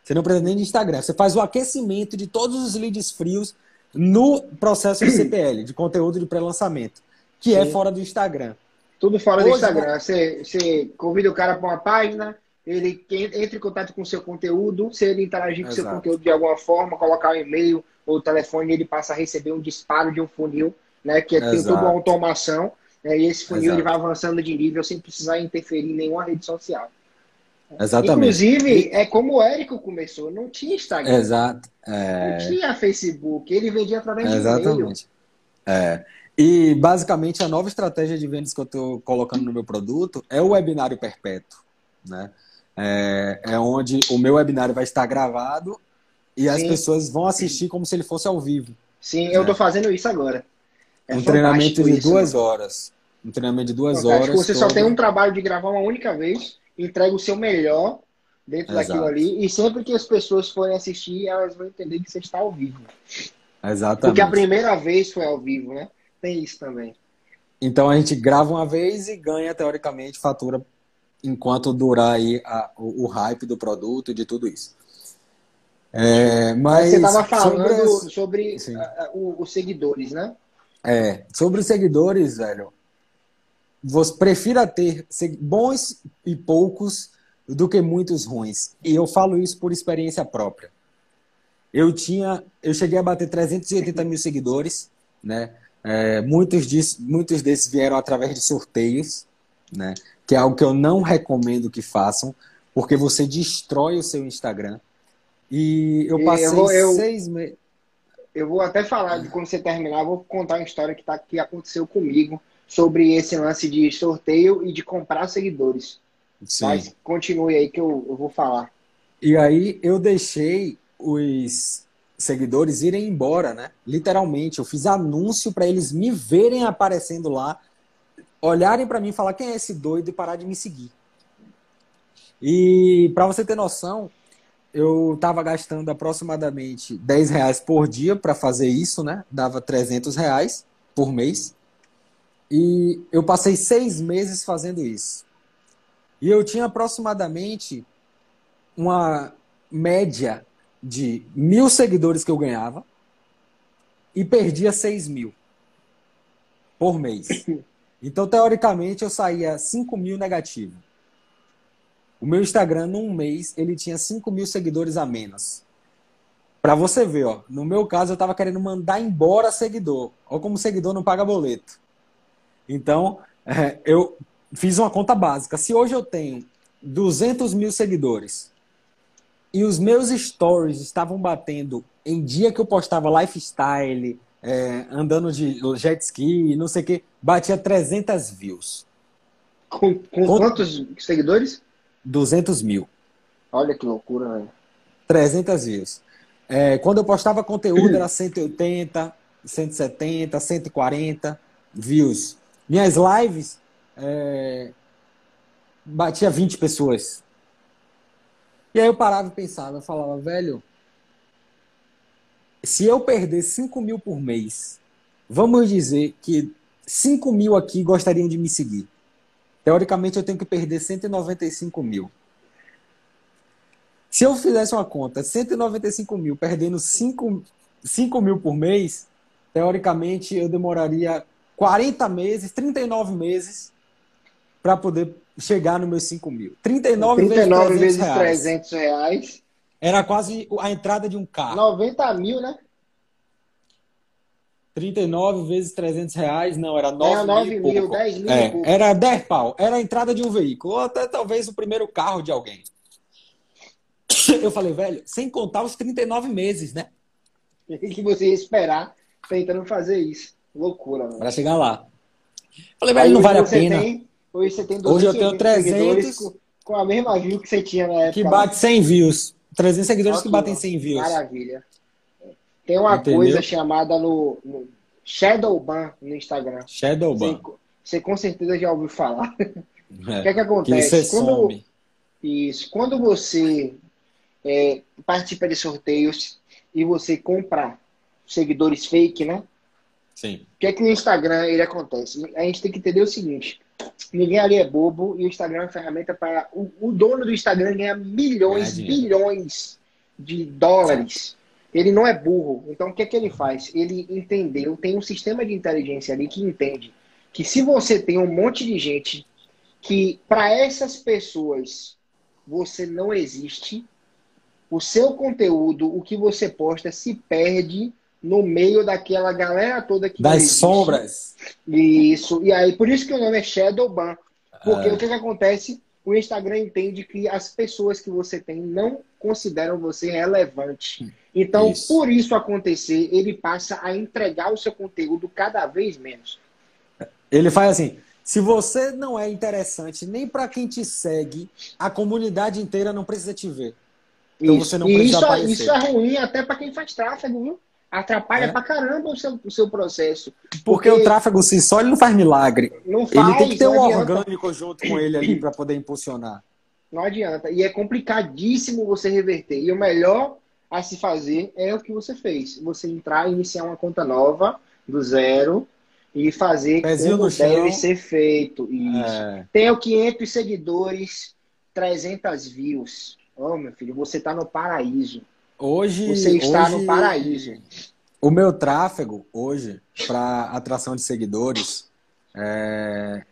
Você não precisa nem de Instagram. Você faz o aquecimento de todos os leads frios no processo de CPL, de conteúdo de pré-lançamento, que é Sim. é fora do Instagram. Tudo fora Hoje, do Instagram. Você, você convida o cara para uma página, ele entra em contato com o seu conteúdo, se ele interagir com o seu conteúdo de alguma forma, colocar um e-mail ou telefone, ele passa a receber um disparo de um funil, né? Que Exato. tem toda uma automação, né, e esse funil Exato. ele vai avançando de nível sem precisar interferir em nenhuma rede social. Exatamente. Inclusive, é como o Érico começou, não tinha Instagram. Exato. É... Não tinha Facebook, ele vendia através de Exatamente. É. E basicamente a nova estratégia de vendas que eu estou colocando no meu produto é o webinário perpétuo. Né? É, é onde o meu webinário vai estar gravado e Sim. as pessoas vão assistir como se ele fosse ao vivo. Sim, eu estou né? fazendo isso agora. É um treinamento de isso, duas horas. Um treinamento de duas fantástico. horas. Você só tem um trabalho de gravar uma única vez, entrega o seu melhor dentro Exato. daquilo ali, e sempre que as pessoas forem assistir, elas vão entender que você está ao vivo. Exatamente. Porque a primeira vez foi ao vivo, né? Tem isso também. Então a gente grava uma vez e ganha, teoricamente, fatura enquanto durar aí a, o, o, hype do produto e de tudo isso. É, mas Você estava falando sobre, sobre a, os seguidores, né? É, sobre os seguidores, velho. Você prefira ter bons e poucos do que muitos ruins. E eu falo isso por experiência própria. Eu tinha, eu cheguei a bater 380 mil seguidores, né? É, muitos, disso, muitos desses vieram através de sorteios, né? que é algo que eu não recomendo que façam, porque você destrói o seu Instagram. E eu passei eu eu, seis meses. Eu vou até falar de quando você terminar, vou contar uma história que, tá, que aconteceu comigo sobre esse lance de sorteio e de comprar seguidores. Sim. Mas continue aí que eu, eu vou falar. E aí eu deixei os seguidores irem embora, né? Literalmente, eu fiz anúncio para eles me verem aparecendo lá olharem para mim e falar quem é esse doido e parar de me seguir. E para você ter noção, eu estava gastando aproximadamente 10 reais por dia para fazer isso, né? Dava 300 reais por mês. E eu passei seis meses fazendo isso. E eu tinha aproximadamente uma média de mil seguidores que eu ganhava e perdia seis mil por mês. Então, teoricamente, eu saía 5 mil negativo. O meu Instagram, num mês, ele tinha 5 mil seguidores a menos. Para você ver, ó, no meu caso, eu estava querendo mandar embora seguidor. Ou como seguidor não paga boleto. Então, é, eu fiz uma conta básica. Se hoje eu tenho 200 mil seguidores e os meus stories estavam batendo em dia que eu postava lifestyle, é, andando de jet ski, não sei o que, batia 300 views. Com, com, com quantos seguidores? 200 mil. Olha que loucura, velho. 300 views. É, quando eu postava conteúdo era 180, 170, 140 views. Minhas lives é, batia 20 pessoas. E aí eu parava e pensava, eu falava, velho, se eu perder 5 mil por mês, vamos dizer que 5 mil aqui gostariam de me seguir. Teoricamente, eu tenho que perder 195 mil. Se eu fizesse uma conta, 195 mil, perdendo 5, 5 mil por mês, teoricamente eu demoraria 40 meses, 39 meses para poder chegar nos meus 5 mil. 39, 39 vezes 300, vezes 300 reais. Era quase a entrada de um carro. 90 mil, né? 39 vezes 300 reais, não, era 9, era 9 mil, mil 10 mil. É, era 10 pau, era a entrada de um veículo, ou até talvez o primeiro carro de alguém. Eu falei, velho, sem contar os 39 meses, né? que você ia esperar tentando fazer isso. Loucura, mano. Pra chegar lá. Falei, velho, não vale a pena. Tem, hoje você tem Hoje eu tenho 300. Com, com, a mesma view que você tinha na época. Que bate 100 views. 300 seguidores que batem 100 views. Maravilha. Tem uma Entendeu? coisa chamada no, no Shadowban no Instagram. Shadowban. Você, você com certeza já ouviu falar. É, o que é que acontece? Que quando, isso, quando você é, participa de sorteios e você compra seguidores fake, né? Sim. O que é que no Instagram ele acontece? A gente tem que entender o seguinte: ninguém ali é bobo e o Instagram é uma ferramenta para. O, o dono do Instagram ganha milhões, é bilhões de dólares. Ele não é burro. Então o que é que ele faz? Ele entendeu, tem um sistema de inteligência ali que entende que se você tem um monte de gente que para essas pessoas você não existe, o seu conteúdo, o que você posta se perde no meio daquela galera toda que das sombras. Isso. E aí por isso que o nome é Shadowban, porque ah. o que, que acontece? O Instagram entende que as pessoas que você tem não consideram você relevante. Então, isso. por isso acontecer, ele passa a entregar o seu conteúdo cada vez menos. Ele faz assim: se você não é interessante nem para quem te segue, a comunidade inteira não precisa te ver. Então isso. você não precisa isso, aparecer. Isso é ruim até para quem faz tráfego, viu? Atrapalha é. pra caramba o seu, o seu processo. Porque, porque o tráfego si só ele não faz milagre. Não faz, ele tem que ter um adianta. orgânico junto com ele ali para poder impulsionar. Não adianta. E é complicadíssimo você reverter. E o melhor a se fazer é o que você fez. Você entrar e iniciar uma conta nova, do zero, e fazer Pezinho como deve ser feito. Isso. É. Tenho 500 seguidores, 300 views. Oh, meu filho, você está no paraíso. Hoje. Você está hoje, no paraíso. O meu tráfego hoje, para atração de seguidores, é,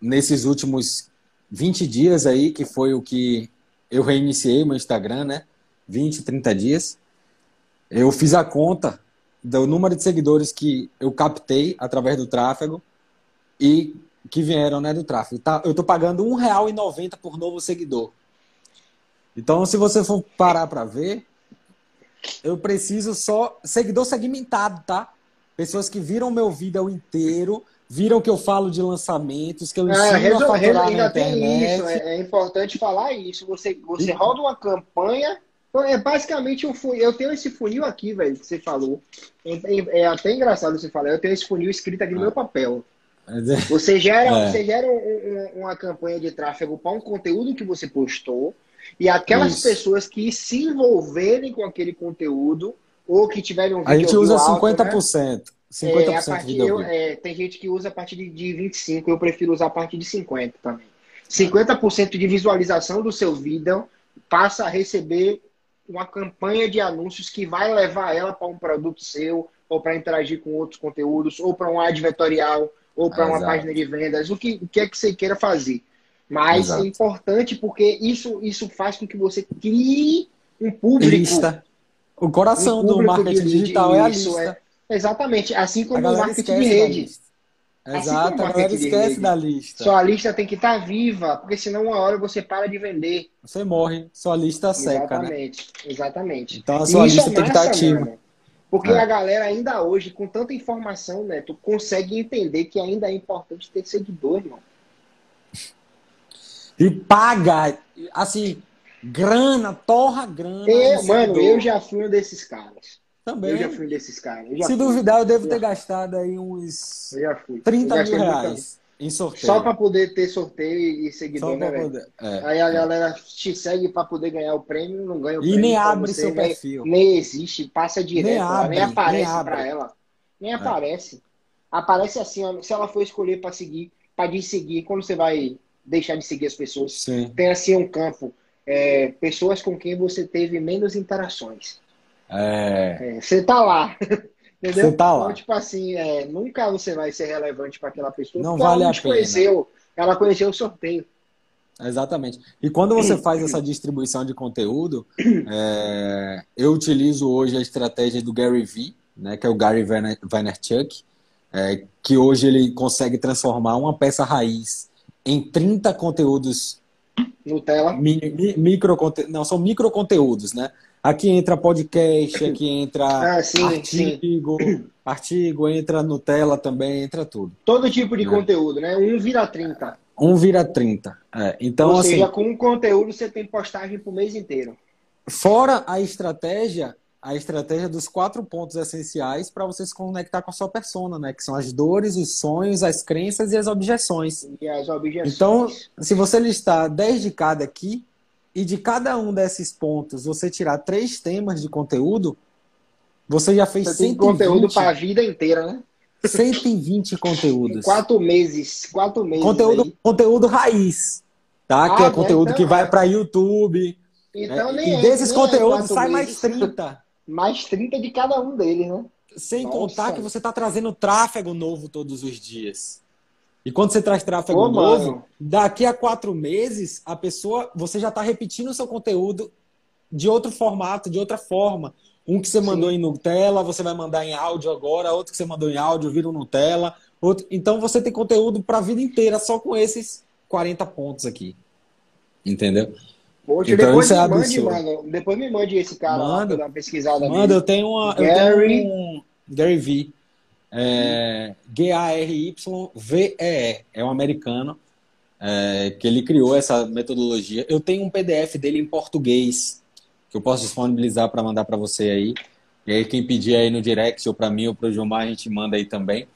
nesses últimos 20 dias aí, que foi o que eu reiniciei meu Instagram, né? 20, 30 dias. Eu fiz a conta do número de seguidores que eu captei através do tráfego e que vieram né, do tráfego. Tá, eu estou pagando R$1,90 por novo seguidor. Então, se você for parar para ver, eu preciso só seguidor segmentado, tá? Pessoas que viram meu vídeo inteiro, viram que eu falo de lançamentos, que eu ensino é, a faturar ainda na internet. Isso, é, é, importante falar isso. Você, você e... roda uma campanha. Então, é basicamente um funil. Eu tenho esse funil aqui, velho, que você falou. É, é, é, até engraçado você falar. Eu tenho esse funil escrito aqui no meu papel. É. Você gera, é. você gera um, um, uma campanha de tráfego para um conteúdo que você postou. E aquelas Isso. pessoas que se envolverem com aquele conteúdo ou que tiverem um vídeo A gente usa alto, 50%. Né? 50% é, a partir, eu, é, tem gente que usa a partir de, de 25%, eu prefiro usar a partir de 50% também. 50% de visualização do seu vídeo passa a receber uma campanha de anúncios que vai levar ela para um produto seu, ou para interagir com outros conteúdos, ou para um ad vetorial, ou para uma página de vendas, o que, o que é que você queira fazer. Mas Exato. é importante porque isso, isso faz com que você crie um público. Lista. O coração um do marketing de, digital é a lista. É, exatamente. Assim como o marketing de rede. Assim Exato, assim a galera esquece da lista. Sua lista tem que estar tá viva, porque senão uma hora você para de vender. Você morre, sua lista seca. Exatamente, né? exatamente. Então a sua lista é tem que estar tá ativa. Mano, porque é. a galera ainda hoje, com tanta informação, né, tu consegue entender que ainda é importante ter seguidor, irmão e paga, assim, grana, torra grana. Eu, mano, eu já fui um desses caras. Também. Eu já fui um desses caras. Se duvidar, eu devo ter gastado aí uns eu já fui. 30 mil reais. Em sorteio. Só para poder ter sorteio e seguidor, né, velho? É, Aí a é. galera te segue para poder ganhar o prêmio, não ganha o prêmio. E nem abre seu nem, perfil. Nem existe, passa direto, nem, abre, nem aparece para ela. Nem é. aparece. Aparece assim, ó, se ela for escolher para seguir, para de seguir, quando você vai deixar de seguir as pessoas, Sim. tem assim um campo, é, pessoas com quem você teve menos interações. É. é você tá lá. Entendeu? Você tá lá. Então, tipo assim, é, nunca você vai ser relevante para aquela pessoa. Não vale ela a pena. Conheceu, ela conheceu o sorteio. Exatamente. E quando você faz essa distribuição de conteúdo, é, eu utilizo hoje a estratégia do Gary Vee, né, que é o Gary Vaynerchuk, é, que hoje ele consegue transformar uma peça raiz em 30 conteúdos Nutella. Mi, mi, micro, não, são micro conteúdos, né? Aqui entra podcast, aqui entra ah, sim, artigo, sim. artigo, entra Nutella também, entra tudo. Todo tipo de é. conteúdo, né? Um vira 30. Um vira 30. É. Então, Ou assim, seja, com um conteúdo você tem postagem pro mês inteiro. Fora a estratégia, a estratégia dos quatro pontos essenciais para você se conectar com a sua persona, né? Que são as dores, os sonhos, as crenças e as objeções. E as objeções. Então, se você listar 10 de cada aqui, e de cada um desses pontos você tirar três temas de conteúdo, você já fez você 120. conteúdo para a vida inteira, né? 120 conteúdos. quatro meses, quatro meses. Conteúdo, conteúdo raiz, tá? Ah, que é conteúdo então, que vai é. para YouTube. Então, né? nem E é, desses nem é conteúdos sai meses. mais 30. Mais 30 de cada um deles, né? Sem Nossa. contar que você está trazendo tráfego novo todos os dias. E quando você traz tráfego Ô, novo, mano. daqui a quatro meses, a pessoa, você já está repetindo o seu conteúdo de outro formato, de outra forma. Um que você mandou Sim. em Nutella, você vai mandar em áudio agora, outro que você mandou em áudio vira um Nutella. Outro... Então você tem conteúdo para a vida inteira só com esses 40 pontos aqui. Entendeu? Poxa, então, depois, é me mande, mano, depois me mande esse cara manda, lá dar uma pesquisada. Manda, eu tenho uma. Gary... Tenho um Gary V. É, G-A-R-Y-V-E-E. É um americano é, que ele criou essa metodologia. Eu tenho um PDF dele em português que eu posso disponibilizar para mandar para você aí. E aí quem pedir aí no direct ou para mim ou para o Gilmar a gente manda aí também,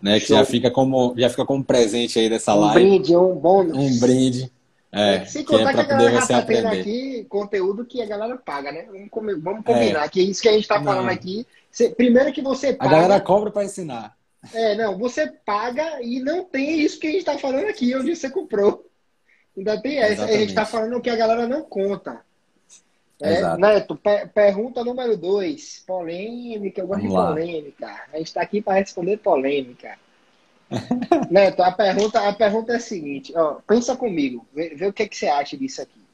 né? Que já fica como já fica como presente aí dessa um live. Um brinde, um bônus. Um brinde. É, Sem contar que, é que a galera já tá tendo aqui conteúdo que a galera paga, né? Vamos, vamos combinar, é. que isso que a gente está falando aqui você, primeiro que você paga. A galera cobra para ensinar. É, não, você paga e não tem isso que a gente está falando aqui, onde você comprou. Ainda tem essa. Exatamente. A gente está falando que a galera não conta. É, Neto, pergunta número dois. Polêmica, eu gosto Vamos de lá. polêmica. A gente está aqui para responder polêmica. Neto, a pergunta, a pergunta é a seguinte: ó, pensa comigo, vê, vê o que, é que você acha disso aqui.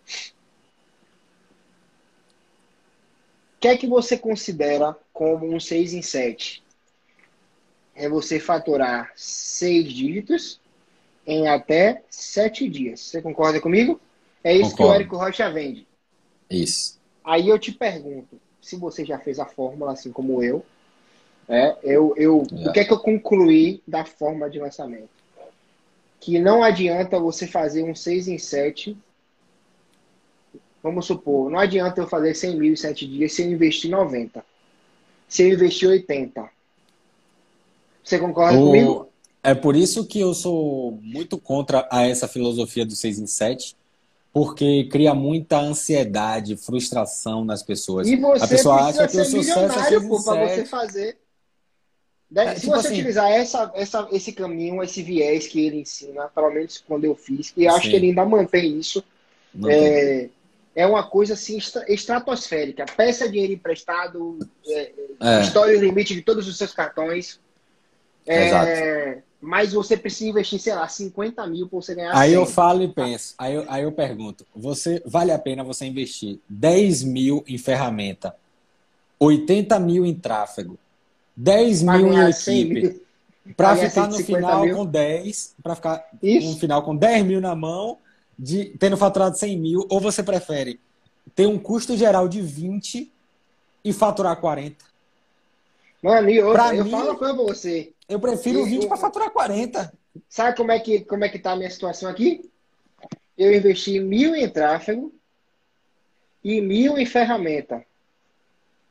que é que você considera como um 6 em 7? É você faturar 6 dígitos em até 7 dias. Você concorda comigo? É isso Concordo. que o Érico Rocha vende. Isso. Aí eu te pergunto, se você já fez a fórmula assim como eu, é, eu, eu é. o que é que eu concluí da forma de lançamento? Que não adianta você fazer um 6 em 7 Vamos supor, não adianta eu fazer 100 mil em 7 dias se eu investir 90. Se eu investir 80. Você concorda o... comigo? É por isso que eu sou muito contra a essa filosofia do 6 em 7, porque cria muita ansiedade, frustração nas pessoas. E você a pessoa acha que o sucesso é 6 em 7. Pra você fazer. É, Se tipo você assim, utilizar essa, essa, esse caminho, esse viés que ele ensina, pelo menos quando eu fiz, e acho sim. que ele ainda mantém isso, é, é uma coisa assim estratosférica. Peça dinheiro emprestado, é, é. o limite de todos os seus cartões. É, mas você precisa investir, sei lá, 50 mil para você ganhar Aí 100. eu falo e penso, aí eu, aí eu pergunto, você vale a pena você investir 10 mil em ferramenta, 80 mil em tráfego, 10 mil em equipe, para ficar no final mil. com 10, para ficar Isso. no final com 10 mil na mão de tendo faturado 100 mil, ou você prefere ter um custo geral de 20 e faturar 40? Mano, e outra, eu mim, falo pra você. Eu prefiro 20 para faturar 40. Sabe como é, que, como é que tá a minha situação aqui? Eu investi mil em tráfego e mil em ferramenta.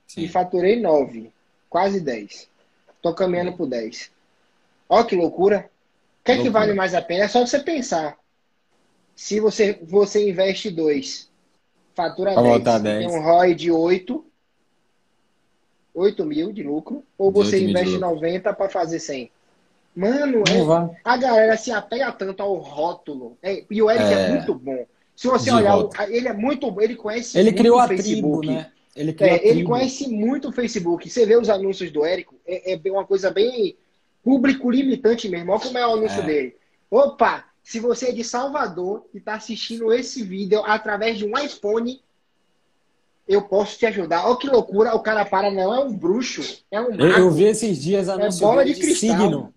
Sim. E faturei 9, quase 10. Tô caminhando por 10. Ó que loucura. que é que vale mais a pena? É só você pensar. Se você, você investe dois, fatura 10, 10, tem um ROI de 8, 8 mil de lucro, ou você investe 90 para fazer 100? Mano, é, a galera se apega tanto ao rótulo. É, e o Eric é, é muito bom. Se você olhar, ele é muito bom, ele conhece ele criou o Facebook. Tribo, né? Ele, é, ele conhece muito o Facebook. Você vê os anúncios do Érico, é, é uma coisa bem público limitante mesmo. Olha como é o anúncio é. dele. Opa, se você é de Salvador e está assistindo esse vídeo através de um iPhone, eu posso te ajudar. Olha que loucura, o cara para, não é um bruxo, é um. Eu, eu vi esses dias anúncio é bola de, de signo.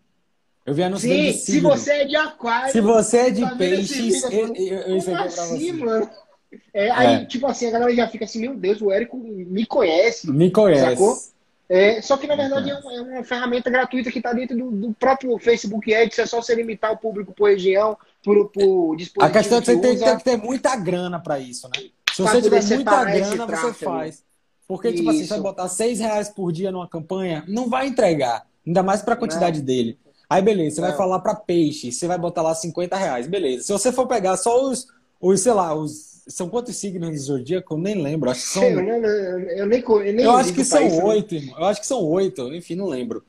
Eu vi anúncio Sim, de signo. se você é de aquário... Se você é de tá peixes, eu, eu, eu como assim, mano? É, aí, é. tipo assim, a galera já fica assim, meu Deus, o Érico me conhece. Me conhece. Sacou? É, só que, na verdade, é uma, é uma ferramenta gratuita que está dentro do, do, próprio Facebook Ads. É só você limitar o público por região, por, por dispositivo. A questão é que você tem, tem, que ter muita grana para isso, né? Se você tiver muita grana, você faz. Porque, isso. tipo assim, você vai botar seis reais por dia numa campanha, não vai entregar. Ainda mais para a quantidade não. dele. Aí, beleza, você não. vai falar para peixe, você vai botar lá 50 reais, beleza. Se você for pegar só os, os sei lá, os são quantos signos do zodíaco? Eu nem lembro. Acho que são. Eu, não, eu nem, eu nem eu acho que são né? oito, irmão. Eu acho que são oito. Enfim, não lembro.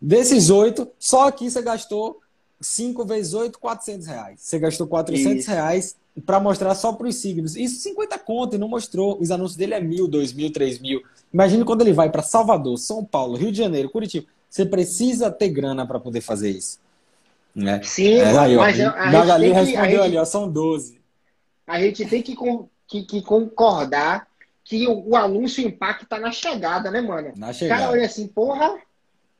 Desses oito, só aqui você gastou 5 vezes 8, 400 reais. Você gastou 400 Isso. reais para mostrar só para os signos. Isso 50 conto e não mostrou. Os anúncios dele é mil, dois mil, três mil. Imagina quando ele vai para Salvador, São Paulo, Rio de Janeiro, Curitiba. Você precisa ter grana para poder fazer isso. Né? Sim, é, aí, ó, mas a, a Magali respondeu gente... ali, ó, são 12 a gente tem que, que, que concordar que o, o, anúncio impacta na chegada, né, mano? Na chegada. O cara olha assim, porra,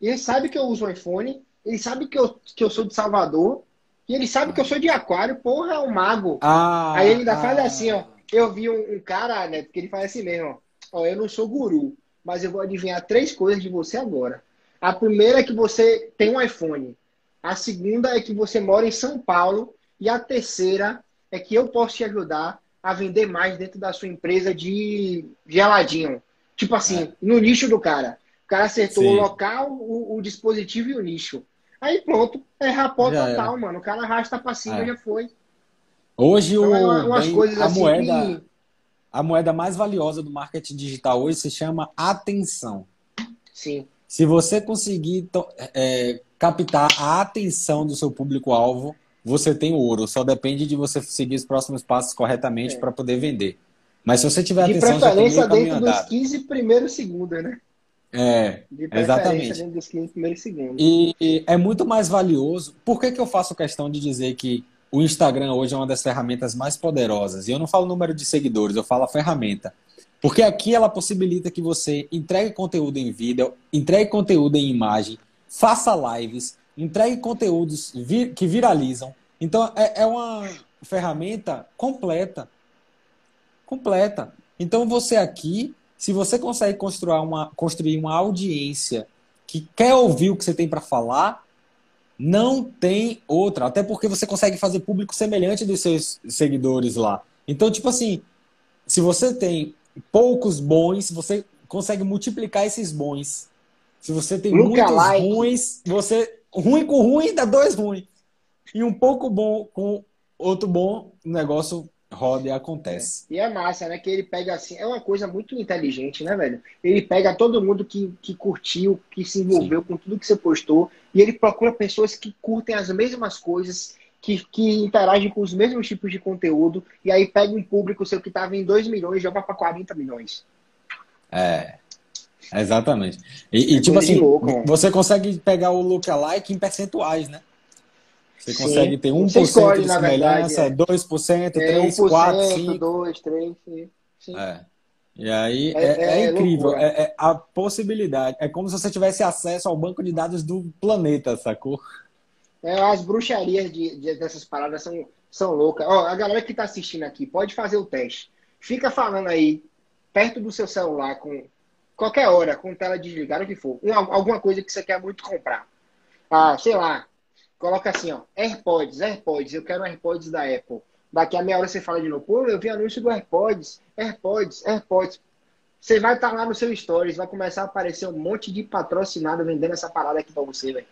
ele sabe que eu uso o iPhone, ele sabe que eu, que eu sou de Salvador, e ele sabe que eu sou de Aquário, porra, é um mago. Ah, Aí ele ainda ah, faz assim, ó. Eu vi um, um, cara, né, porque ele faz assim mesmo, ó. Eu não sou guru, mas eu vou adivinhar três coisas de você agora. A primeira é que você tem um iPhone. A segunda é que você mora em São Paulo. E a terceira é que eu posso te ajudar a vender mais dentro da sua empresa de geladinho. Tipo assim, é. no nicho do cara. O cara acertou Sim. o local, o, o, dispositivo e o nicho. Aí pronto, é rapó total, é. mano. O cara arrasta pra cima e é. já foi. Hoje então, o, é bem, a assim moeda que... a moeda mais valiosa do marketing digital hoje se chama atenção. Sim. Se você conseguir é, captar a atenção do seu público-alvo, você tem ouro. Só depende de você seguir os próximos passos corretamente é. para poder vender. Mas se você tiver de atenção, preferência dentro dos 15 primeiros segundos, né? É, de exatamente. dentro dos 15 primeiros segundos. E, e é muito mais valioso. Por que, que eu faço questão de dizer que o Instagram hoje é uma das ferramentas mais poderosas? E eu não falo número de seguidores, eu falo a ferramenta. Porque aqui ela possibilita que você entregue conteúdo em vídeo, entregue conteúdo em imagem, faça lives, entregue conteúdos vir, que viralizam. Então, é, é uma ferramenta completa. Completa. Então, você aqui, se você consegue construir uma, construir uma audiência que quer ouvir o que você tem para falar, não tem outra. Até porque você consegue fazer público semelhante dos seus seguidores lá. Então, tipo assim, se você tem poucos bons, você consegue multiplicar esses bons. Se você tem muitos like. ruins, você ruim com ruim dá dois ruins. E um pouco bom com outro bom, o negócio roda e acontece. É. E é massa, né? Que ele pega assim, é uma coisa muito inteligente, né, velho? Ele pega todo mundo que, que curtiu, que se envolveu Sim. com tudo que você postou, e ele procura pessoas que curtem as mesmas coisas, que, que interagem com os mesmos tipos de conteúdo, e aí pega um público seu que estava em 2 milhões e joga para 40 milhões. É. Exatamente. E, e tipo assim, louco, você consegue pegar o lookalike em percentuais, né? Você Sim. consegue ter 1% você escolhe, de semelhança, verdade, é. 2%, é, 3%, 1%, 4%, 5%. 2, 3, sim. É. E aí é, é, é, é incrível. É, a possibilidade. É como se você tivesse acesso ao banco de dados do planeta, sacou? as bruxarias de, de, dessas paradas são, são loucas. Ó, a galera que está assistindo aqui, pode fazer o teste. Fica falando aí, perto do seu celular, com qualquer hora, com tela desligada, o que for, uma, alguma coisa que você quer muito comprar. Ah, sei lá, coloca assim, ó, AirPods, AirPods, eu quero AirPods da Apple. Daqui a meia hora você fala de novo, pô, eu vi anúncio do AirPods, AirPods, AirPods. Você vai estar tá lá no seu Stories, vai começar a aparecer um monte de patrocinado vendendo essa parada aqui pra você, velho.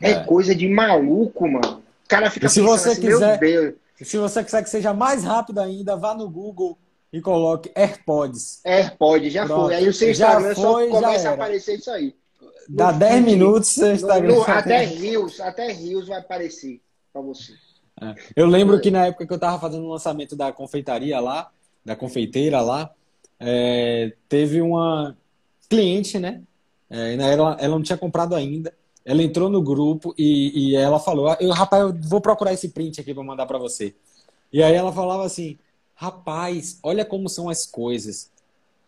É. é. coisa de maluco, mano. cara fica e se você assim, quiser, se você quiser que seja mais rápido ainda, vá no Google e coloque AirPods. AirPods, já Pronto. foi. Aí o seu Instagram foi, só começa a aparecer isso aí. Dá 10 minutos, seu Instagram. No, no, até Rios, até Rios vai aparecer para você. É. Eu lembro que na época que eu estava fazendo o lançamento da confeitaria lá, da confeiteira lá, é, teve uma cliente, né? É, ela, ela não tinha comprado ainda. Ela entrou no grupo e, e ela falou: eu, Rapaz, eu vou procurar esse print aqui para mandar para você. E aí ela falava assim: Rapaz, olha como são as coisas.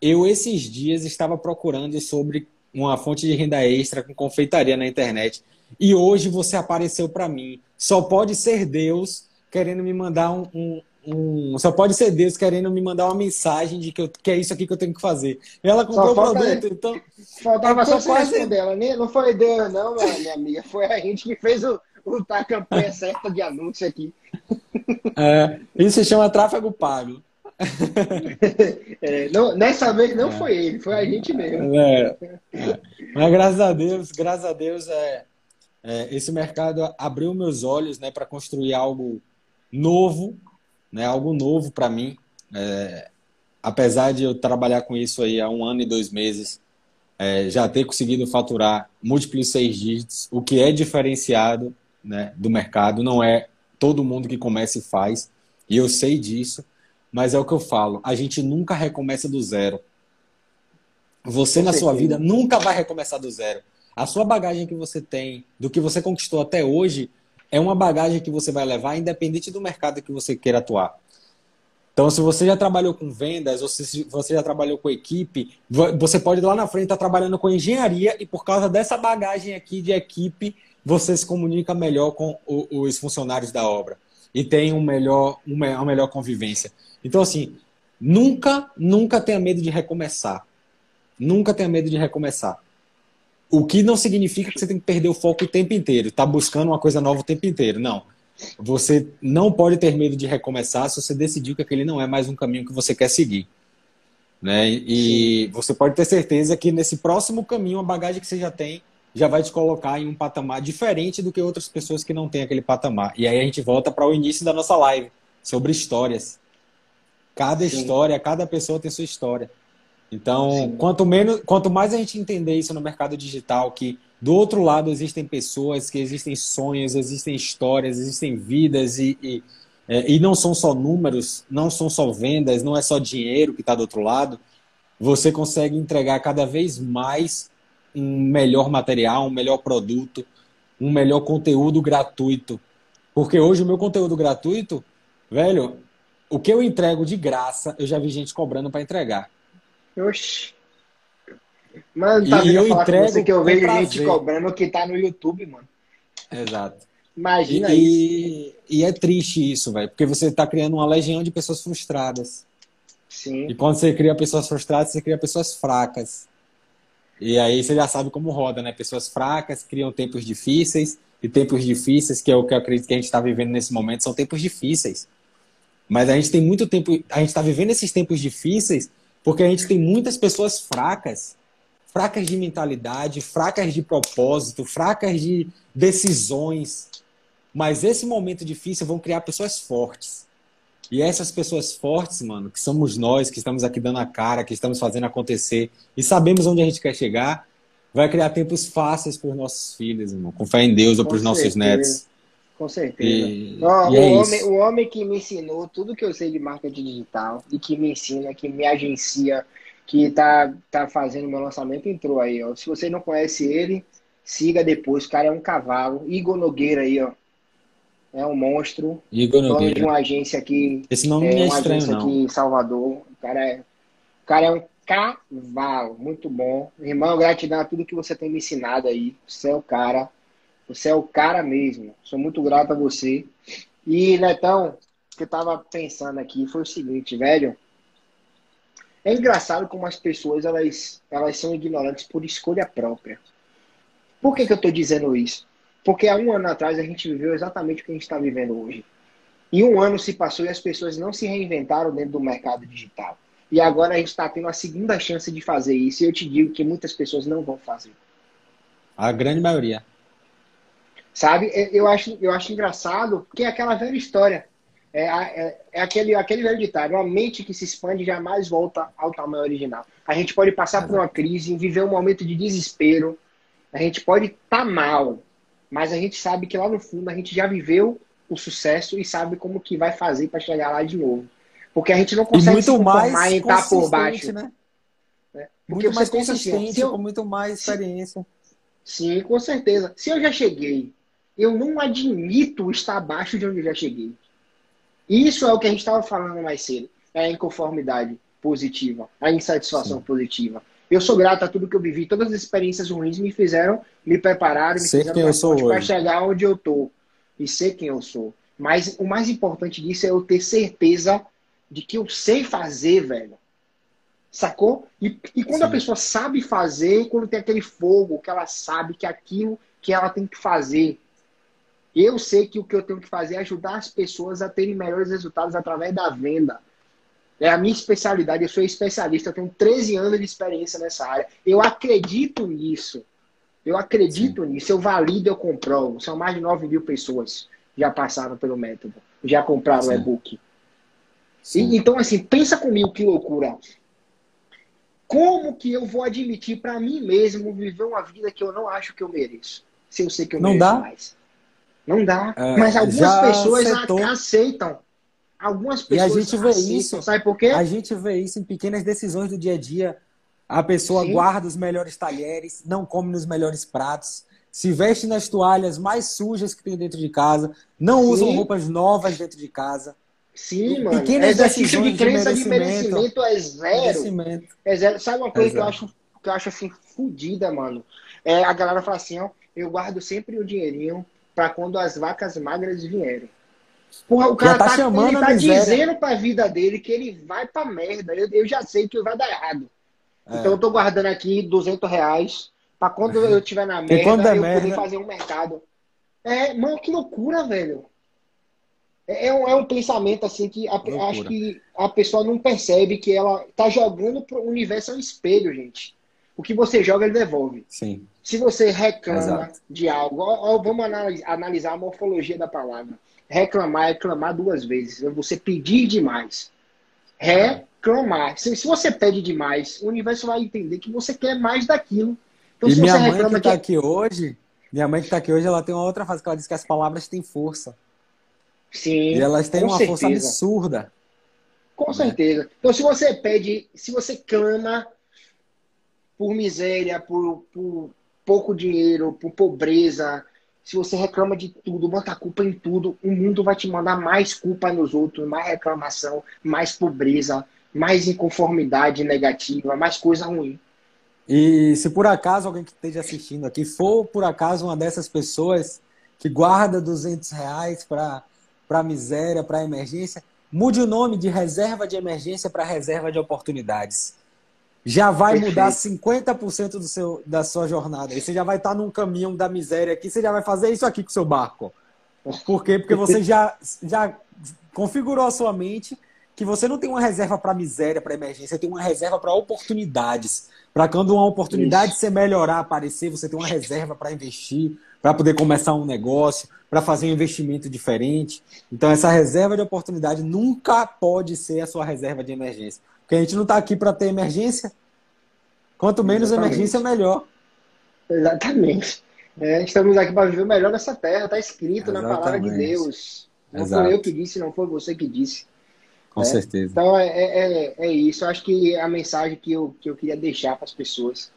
Eu, esses dias, estava procurando sobre uma fonte de renda extra com confeitaria na internet. E hoje você apareceu para mim. Só pode ser Deus querendo me mandar um, um, um, Só pode ser Deus querendo me mandar uma mensagem de que, eu, que é isso aqui que eu tenho que fazer. Ela comprou o produto, então. Faltava só quase... responder ela. Não foi Deus, não, minha amiga. Foi a gente que fez o, o a campanha certa de anúncio aqui. É, isso se chama tráfego pago. É, não, nessa vez não é. foi ele, foi a gente mesmo. É, é. Mas graças a Deus, graças a Deus, é, é esse mercado abriu meus olhos né, para construir algo novo, né, algo novo para mim. É, apesar de eu trabalhar com isso aí há um ano e dois meses, já ter conseguido faturar múltiplos seis dígitos, o que é diferenciado né, do mercado, não é todo mundo que começa e faz, e eu sei disso. Mas é o que eu falo, a gente nunca recomeça do zero. Você na sua vida nunca vai recomeçar do zero. A sua bagagem que você tem, do que você conquistou até hoje, é uma bagagem que você vai levar independente do mercado que você queira atuar. Então, se você já trabalhou com vendas, ou se você já trabalhou com equipe, você pode lá na frente estar trabalhando com engenharia e por causa dessa bagagem aqui de equipe, você se comunica melhor com os funcionários da obra e tem um melhor, uma melhor convivência. Então, assim, nunca, nunca tenha medo de recomeçar. Nunca tenha medo de recomeçar. O que não significa que você tem que perder o foco o tempo inteiro, tá buscando uma coisa nova o tempo inteiro. Não. Você não pode ter medo de recomeçar se você decidiu que aquele não é mais um caminho que você quer seguir. Né? E você pode ter certeza que nesse próximo caminho, a bagagem que você já tem já vai te colocar em um patamar diferente do que outras pessoas que não têm aquele patamar. E aí a gente volta para o início da nossa live sobre histórias. Cada Sim. história, cada pessoa tem sua história. Então, quanto menos, quanto mais a gente entender isso no mercado digital, que do outro lado existem pessoas, que existem sonhos, existem histórias, existem vidas e, e, é, e não são só números, não são só vendas, não é só dinheiro que está do outro lado, você consegue entregar cada vez mais um melhor material, um melhor produto, um melhor conteúdo gratuito. Porque hoje o meu conteúdo gratuito, velho, o que eu entrego de graça, eu já vi gente cobrando para entregar. Oxi. Mano, tá e eu entrego que eu vejo gente cobrando que tá no YouTube, mano. Exato. Imagina e, isso. E é triste isso, velho, porque você tá criando uma legião de pessoas frustradas. Sim. E quando você cria pessoas frustradas, você cria pessoas fracas. E aí você já sabe como roda, né? Pessoas fracas criam tempos difíceis, e tempos difíceis, que é o que eu acredito que a gente está vivendo nesse momento, são tempos difíceis. Mas a gente tem muito tempo, a gente está vivendo esses tempos difíceis porque a gente tem muitas pessoas fracas, fracas de mentalidade, fracas de propósito, fracas de decisões. Mas esse momento difícil vão criar pessoas fortes. E essas pessoas fortes, mano, que somos nós, que estamos aqui dando a cara, que estamos fazendo acontecer e sabemos onde a gente quer chegar, vai criar tempos fáceis para os nossos filhos, irmão, com fé em Deus ou para os nossos netos. Com certeza. E, oh, e é o, homem, o, homem, que me ensinou tudo que eu sei de marketing digital e que me ensina, que me agencia, que tá, tá fazendo meu lançamento, entrou aí, ó. Se você não conhece ele, siga depois. O cara é um cavalo. Igor Nogueira aí, ó. É um monstro. Igor Nogueira. de uma agência aqui. Esse nome é, não é uma estranho, agência não. aqui em Salvador. O cara é, o cara é um cavalo. Muito bom. Irmão, gratidão a tudo que você tem me ensinado aí. Você é o cara você é o cara mesmo. Sou muito grato a você. E, Netão, o que eu tava pensando aqui foi o seguinte, velho. É engraçado como as pessoas elas, elas são ignorantes por escolha própria. Por que, que eu estou dizendo isso? Porque há um ano atrás a gente viveu exatamente o que a gente está vivendo hoje. E um ano se passou e as pessoas não se reinventaram dentro do mercado digital. E agora a gente está tendo a segunda chance de fazer isso. E eu te digo que muitas pessoas não vão fazer. A grande maioria. Sabe? É, eu acho, eu acho engraçado, porque é aquela velha história. É, é, é, aquele, aquele velho ditado: uma mente que se expande jamais volta ao tamanho original. A gente pode passar por uma crise, viver um momento de desespero, a gente pode estar tá mal, mas a gente sabe que lá no fundo a gente já viveu o sucesso e sabe como que vai fazer para chegar lá de novo. Porque a gente não consegue se conformar em estar por baixo. Né? É. Porque muito mais consistente, assim, eu... com muito mais experiência. Sim, com certeza. Se eu já cheguei, eu não admito estar abaixo de onde eu já cheguei. Isso é o que a gente estava falando mais cedo. É a inconformidade positiva, a insatisfação Sim. positiva. Eu sou grato a tudo que eu vivi. Todas as experiências ruins me fizeram, me prepararam, me Sei fizeram para chegar onde eu tô e ser quem eu sou. Mas o mais importante disso é eu ter certeza de que eu sei fazer, velho. Sacou? E, e quando Sim. a pessoa sabe fazer, quando tem aquele fogo, que ela sabe que é aquilo que ela tem que fazer, eu sei que o que eu tenho que fazer é ajudar as pessoas a terem melhores resultados através da venda. É a minha especialidade, eu sou especialista, eu tenho 13 anos de experiência nessa área. Eu acredito nisso. Eu acredito Sim. nisso, eu valido, eu comprovo. São mais de 9 mil pessoas que já passaram pelo método, já compraram o e-book. então, assim, pensa comigo que loucura. Como que eu vou admitir para mim mesmo viver uma vida que eu não acho que eu mereço? Se eu sei que eu não mereço dá? mais. Não dá. É, Mas algumas pessoas aceitam. Algumas pessoas e a gente vê aceitam. isso. Sabe por quê? A gente vê isso em pequenas decisões do dia a dia. A pessoa Sim. guarda os melhores talheres, não come nos melhores pratos, se veste nas toalhas mais sujas que tem dentro de casa, não Sim. usam roupas novas dentro de casa. Sim, mano. Pequenas Exercício de crença de merecimento, de merecimento é zero. Merecimento. É zero. Sabe uma coisa que eu acho, que eu acho assim, fodida, mano? É, a galera fala assim, ó, eu guardo sempre um dinheirinho para quando as vacas magras vierem. Porra, o cara já tá, tá chamando ele tá dizendo pra vida dele que ele vai pra merda. Eu, eu já sei que vai dar errado. É. Então eu tô guardando aqui 200 reais pra quando eu estiver na merda, eu merda... poder fazer um mercado. É, mano, que loucura, velho. É, é, um, é um pensamento assim que a, acho que a pessoa não percebe que ela tá jogando pro universo é um espelho, gente. O que você joga, ele devolve. Sim. Se você reclama Exato. de algo, ó, ó, vamos analisar a morfologia da palavra. Reclamar é clamar duas vezes. É você pedir demais. Reclamar. Se, se você pede demais, o universo vai entender que você quer mais daquilo. Então, e minha mãe que está que... aqui hoje, minha mãe que está aqui hoje, ela tem uma outra frase que ela diz que as palavras têm força. Sim. E elas têm uma certeza. força absurda. Com né? certeza. Então, se você pede, se você clama por miséria, por, por pouco dinheiro, por pobreza, se você reclama de tudo, bota culpa em tudo, o mundo vai te mandar mais culpa nos outros, mais reclamação, mais pobreza, mais inconformidade negativa, mais coisa ruim. E se por acaso alguém que esteja assistindo aqui for por acaso uma dessas pessoas que guarda 200 reais para miséria, para emergência, mude o nome de reserva de emergência para reserva de oportunidades já vai Perfeito. mudar 50% do seu, da sua jornada. E você já vai estar num caminhão da miséria aqui, você já vai fazer isso aqui com o seu barco. Por quê? Porque você já, já configurou a sua mente que você não tem uma reserva para miséria, para emergência, você tem uma reserva para oportunidades. Para quando uma oportunidade se melhorar, aparecer, você tem uma reserva para investir, para poder começar um negócio, para fazer um investimento diferente. Então, essa reserva de oportunidade nunca pode ser a sua reserva de emergência. Porque a gente não está aqui para ter emergência. Quanto menos Exatamente. emergência, melhor. Exatamente. É, estamos aqui para viver melhor nessa terra. Está escrito Exatamente. na palavra de Deus. Não Exato. foi eu que disse, não foi você que disse. Com é? certeza. Então é, é, é, isso. Eu acho que a mensagem que eu, que eu queria deixar para as pessoas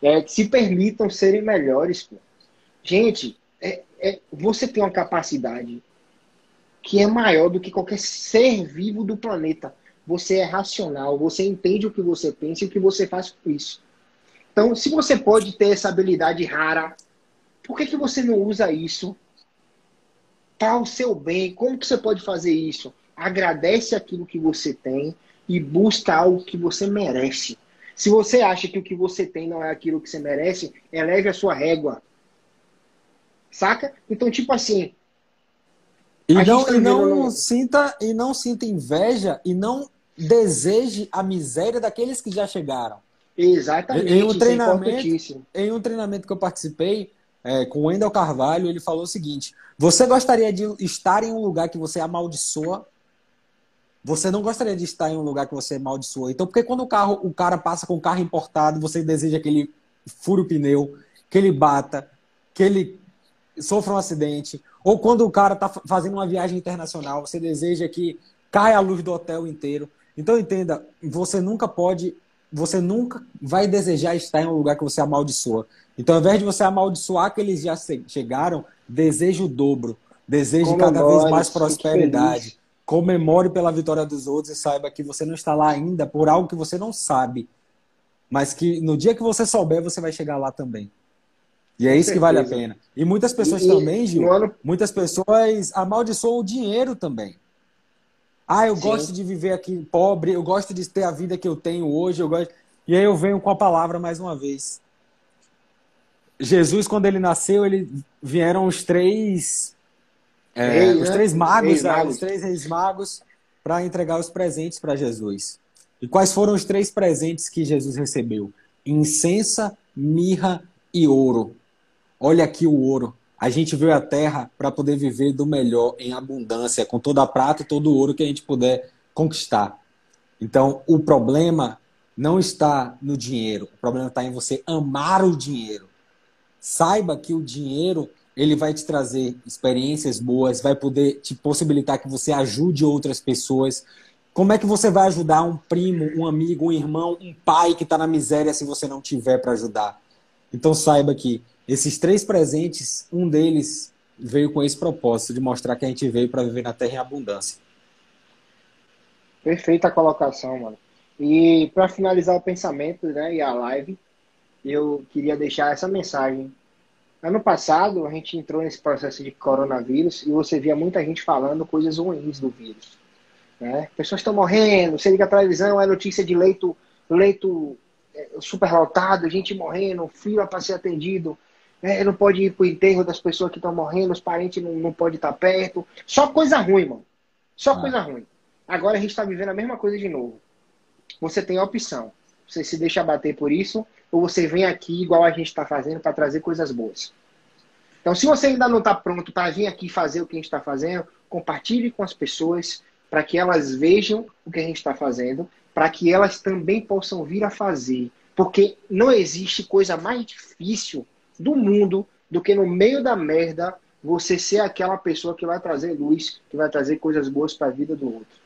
é que se permitam serem melhores. Pô. Gente, é, é, você tem uma capacidade que é maior do que qualquer ser vivo do planeta você é racional, você entende o que você pensa e o que você faz com isso. Então, se você pode ter essa habilidade rara, por que, que você não usa isso para o seu bem? Como que você pode fazer isso? Agradece aquilo que você tem e busca algo que você merece. Se você acha que o que você tem não é aquilo que você merece, eleve a sua régua. Saca? Então, tipo assim. E não, tá e não sinta e não sinta inveja e não deseje a miséria daqueles que já chegaram. Exatamente. Em um, é treinamento, é em um treinamento que eu participei, é, com o Wendel Carvalho, ele falou o seguinte: Você gostaria de estar em um lugar que você amaldiçoa? Você não gostaria de estar em um lugar que você amaldiçoa. Então, porque quando o carro, o cara passa com o carro importado, você deseja que ele fure o pneu, que ele bata, que ele sofra um acidente, ou quando o cara está fazendo uma viagem internacional, você deseja que caia a luz do hotel inteiro. Então entenda, você nunca pode, você nunca vai desejar estar em um lugar que você amaldiçoa. Então, ao invés de você amaldiçoar que eles já chegaram, deseje o dobro, deseje cada vez mais prosperidade. Comemore pela vitória dos outros e saiba que você não está lá ainda por algo que você não sabe, mas que no dia que você souber, você vai chegar lá também. E é isso que vale a pena. E muitas pessoas e, também, Gil, ano... muitas pessoas amaldiçoam o dinheiro também. Ah, eu Sim. gosto de viver aqui pobre, eu gosto de ter a vida que eu tenho hoje, eu gosto... E aí eu venho com a palavra mais uma vez. Jesus, quando ele nasceu, ele vieram os três é, Rei, os né? três magos, reis magos. os três reis magos para entregar os presentes para Jesus. E quais foram os três presentes que Jesus recebeu? Incensa, mirra e ouro. Olha aqui o ouro. A gente veio à terra para poder viver do melhor, em abundância, com toda a prata e todo o ouro que a gente puder conquistar. Então, o problema não está no dinheiro, o problema está em você amar o dinheiro. Saiba que o dinheiro ele vai te trazer experiências boas, vai poder te possibilitar que você ajude outras pessoas. Como é que você vai ajudar um primo, um amigo, um irmão, um pai que está na miséria se você não tiver para ajudar? Então saiba que esses três presentes, um deles veio com esse propósito de mostrar que a gente veio para viver na terra em abundância. Perfeita colocação, mano. E para finalizar o pensamento né, e a live, eu queria deixar essa mensagem. Ano passado, a gente entrou nesse processo de coronavírus e você via muita gente falando coisas ruins do vírus. Né? Pessoas estão morrendo, você liga a televisão, é notícia de leito, leito é, superlotado, gente morrendo, fila para ser atendido, é, não pode ir pro enterro das pessoas que estão morrendo, os parentes não, não podem estar perto. Só coisa ruim, mano. Só ah. coisa ruim. Agora a gente está vivendo a mesma coisa de novo. Você tem a opção. Você se deixa bater por isso, ou você vem aqui, igual a gente está fazendo, para trazer coisas boas. Então, se você ainda não está pronto para vir aqui fazer o que a gente está fazendo, compartilhe com as pessoas para que elas vejam o que a gente está fazendo, para que elas também possam vir a fazer. Porque não existe coisa mais difícil do mundo do que no meio da merda você ser aquela pessoa que vai trazer luz, que vai trazer coisas boas para a vida do outro.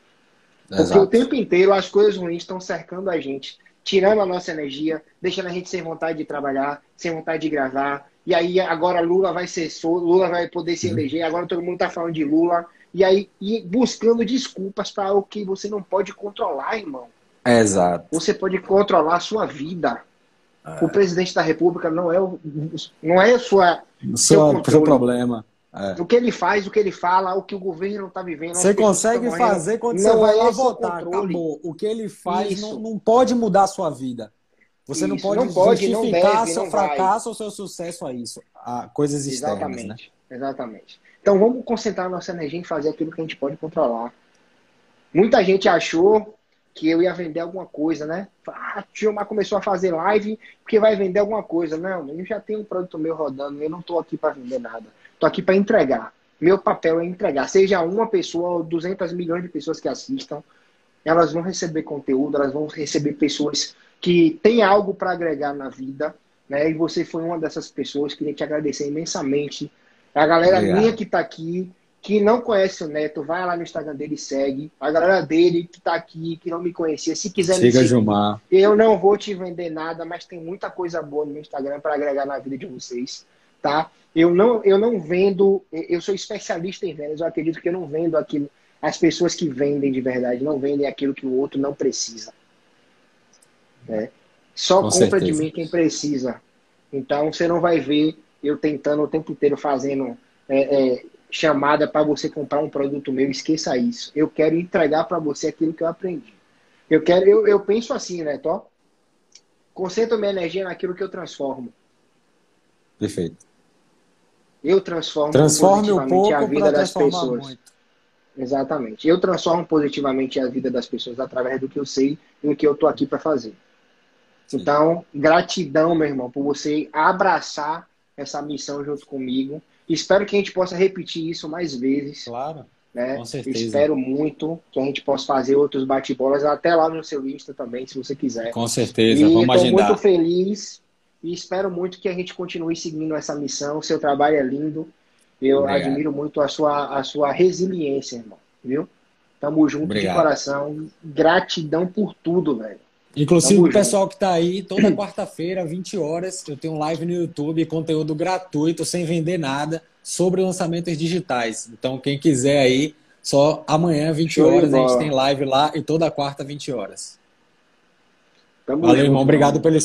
Exato. Porque o tempo inteiro as coisas ruins estão cercando a gente, tirando a nossa energia, deixando a gente sem vontade de trabalhar, sem vontade de gravar. E aí agora Lula vai ser solto, Lula vai poder se eleger, agora todo mundo está falando de Lula. E aí e buscando desculpas para o que você não pode controlar, irmão. Exato. Você pode controlar a sua vida. É. O presidente da República não é o, não é sua seu, seu problema. É. O que ele faz, o que ele fala, o que o governo está vivendo. Você consegue fazer quando você vai lá é votar. Acabou. O que ele faz não, não, pode mudar a sua vida. Você isso. não pode, não pode justificar não deve, seu fracasso vai. ou seu sucesso a isso, a coisas externas. Exatamente. Né? Exatamente. Então vamos concentrar nossa energia em fazer aquilo que a gente pode controlar. Muita gente achou que eu ia vender alguma coisa, né? Ah, tio Mar começou a fazer live porque vai vender alguma coisa. Não, eu já tenho um produto meu rodando, eu não estou aqui para vender nada. Estou aqui para entregar. Meu papel é entregar. Seja uma pessoa ou 200 milhões de pessoas que assistam, elas vão receber conteúdo, elas vão receber pessoas que têm algo para agregar na vida. Né? E você foi uma dessas pessoas. Queria te agradecer imensamente. A galera Obrigado. minha que está aqui, que não conhece o Neto, vai lá no Instagram dele e segue. A galera dele que tá aqui, que não me conhecia, se quiser Siga me seguir, Gilmar. eu não vou te vender nada, mas tem muita coisa boa no meu Instagram para agregar na vida de vocês, tá? Eu não, eu não vendo, eu sou especialista em vendas, eu acredito que eu não vendo aquilo. As pessoas que vendem de verdade não vendem aquilo que o outro não precisa. Né? Só Com compra certeza. de mim quem precisa. Então você não vai ver eu tentando o tempo inteiro fazendo é, é, chamada para você comprar um produto meu, esqueça isso. Eu quero entregar para você aquilo que eu aprendi. Eu quero, eu, eu penso assim, né, Tó? Concentro minha energia naquilo que eu transformo. Perfeito. Eu transformo Transforme positivamente a vida das pessoas. Muito. Exatamente. Eu transformo positivamente a vida das pessoas através do que eu sei e do que eu tô aqui para fazer. Sim. Então, gratidão, meu irmão, por você abraçar essa missão junto comigo. Espero que a gente possa repetir isso mais vezes. Claro. Né? Com certeza. Espero muito que a gente possa fazer outros bate-bolas, até lá no seu Insta também, se você quiser. Com certeza, e vamos agendar. muito feliz e espero muito que a gente continue seguindo essa missão. Seu trabalho é lindo. Eu Obrigado. admiro muito a sua, a sua resiliência, irmão. Viu? Tamo junto Obrigado. de coração. Gratidão por tudo, velho. Inclusive, Tamo o pessoal que está aí, toda quarta-feira, 20 horas, eu tenho um live no YouTube, conteúdo gratuito, sem vender nada, sobre lançamentos digitais. Então, quem quiser aí, só amanhã, 20 Show horas, a gente tem live lá e toda quarta, 20 horas. Tamo Valeu, junto, irmão. Obrigado pelo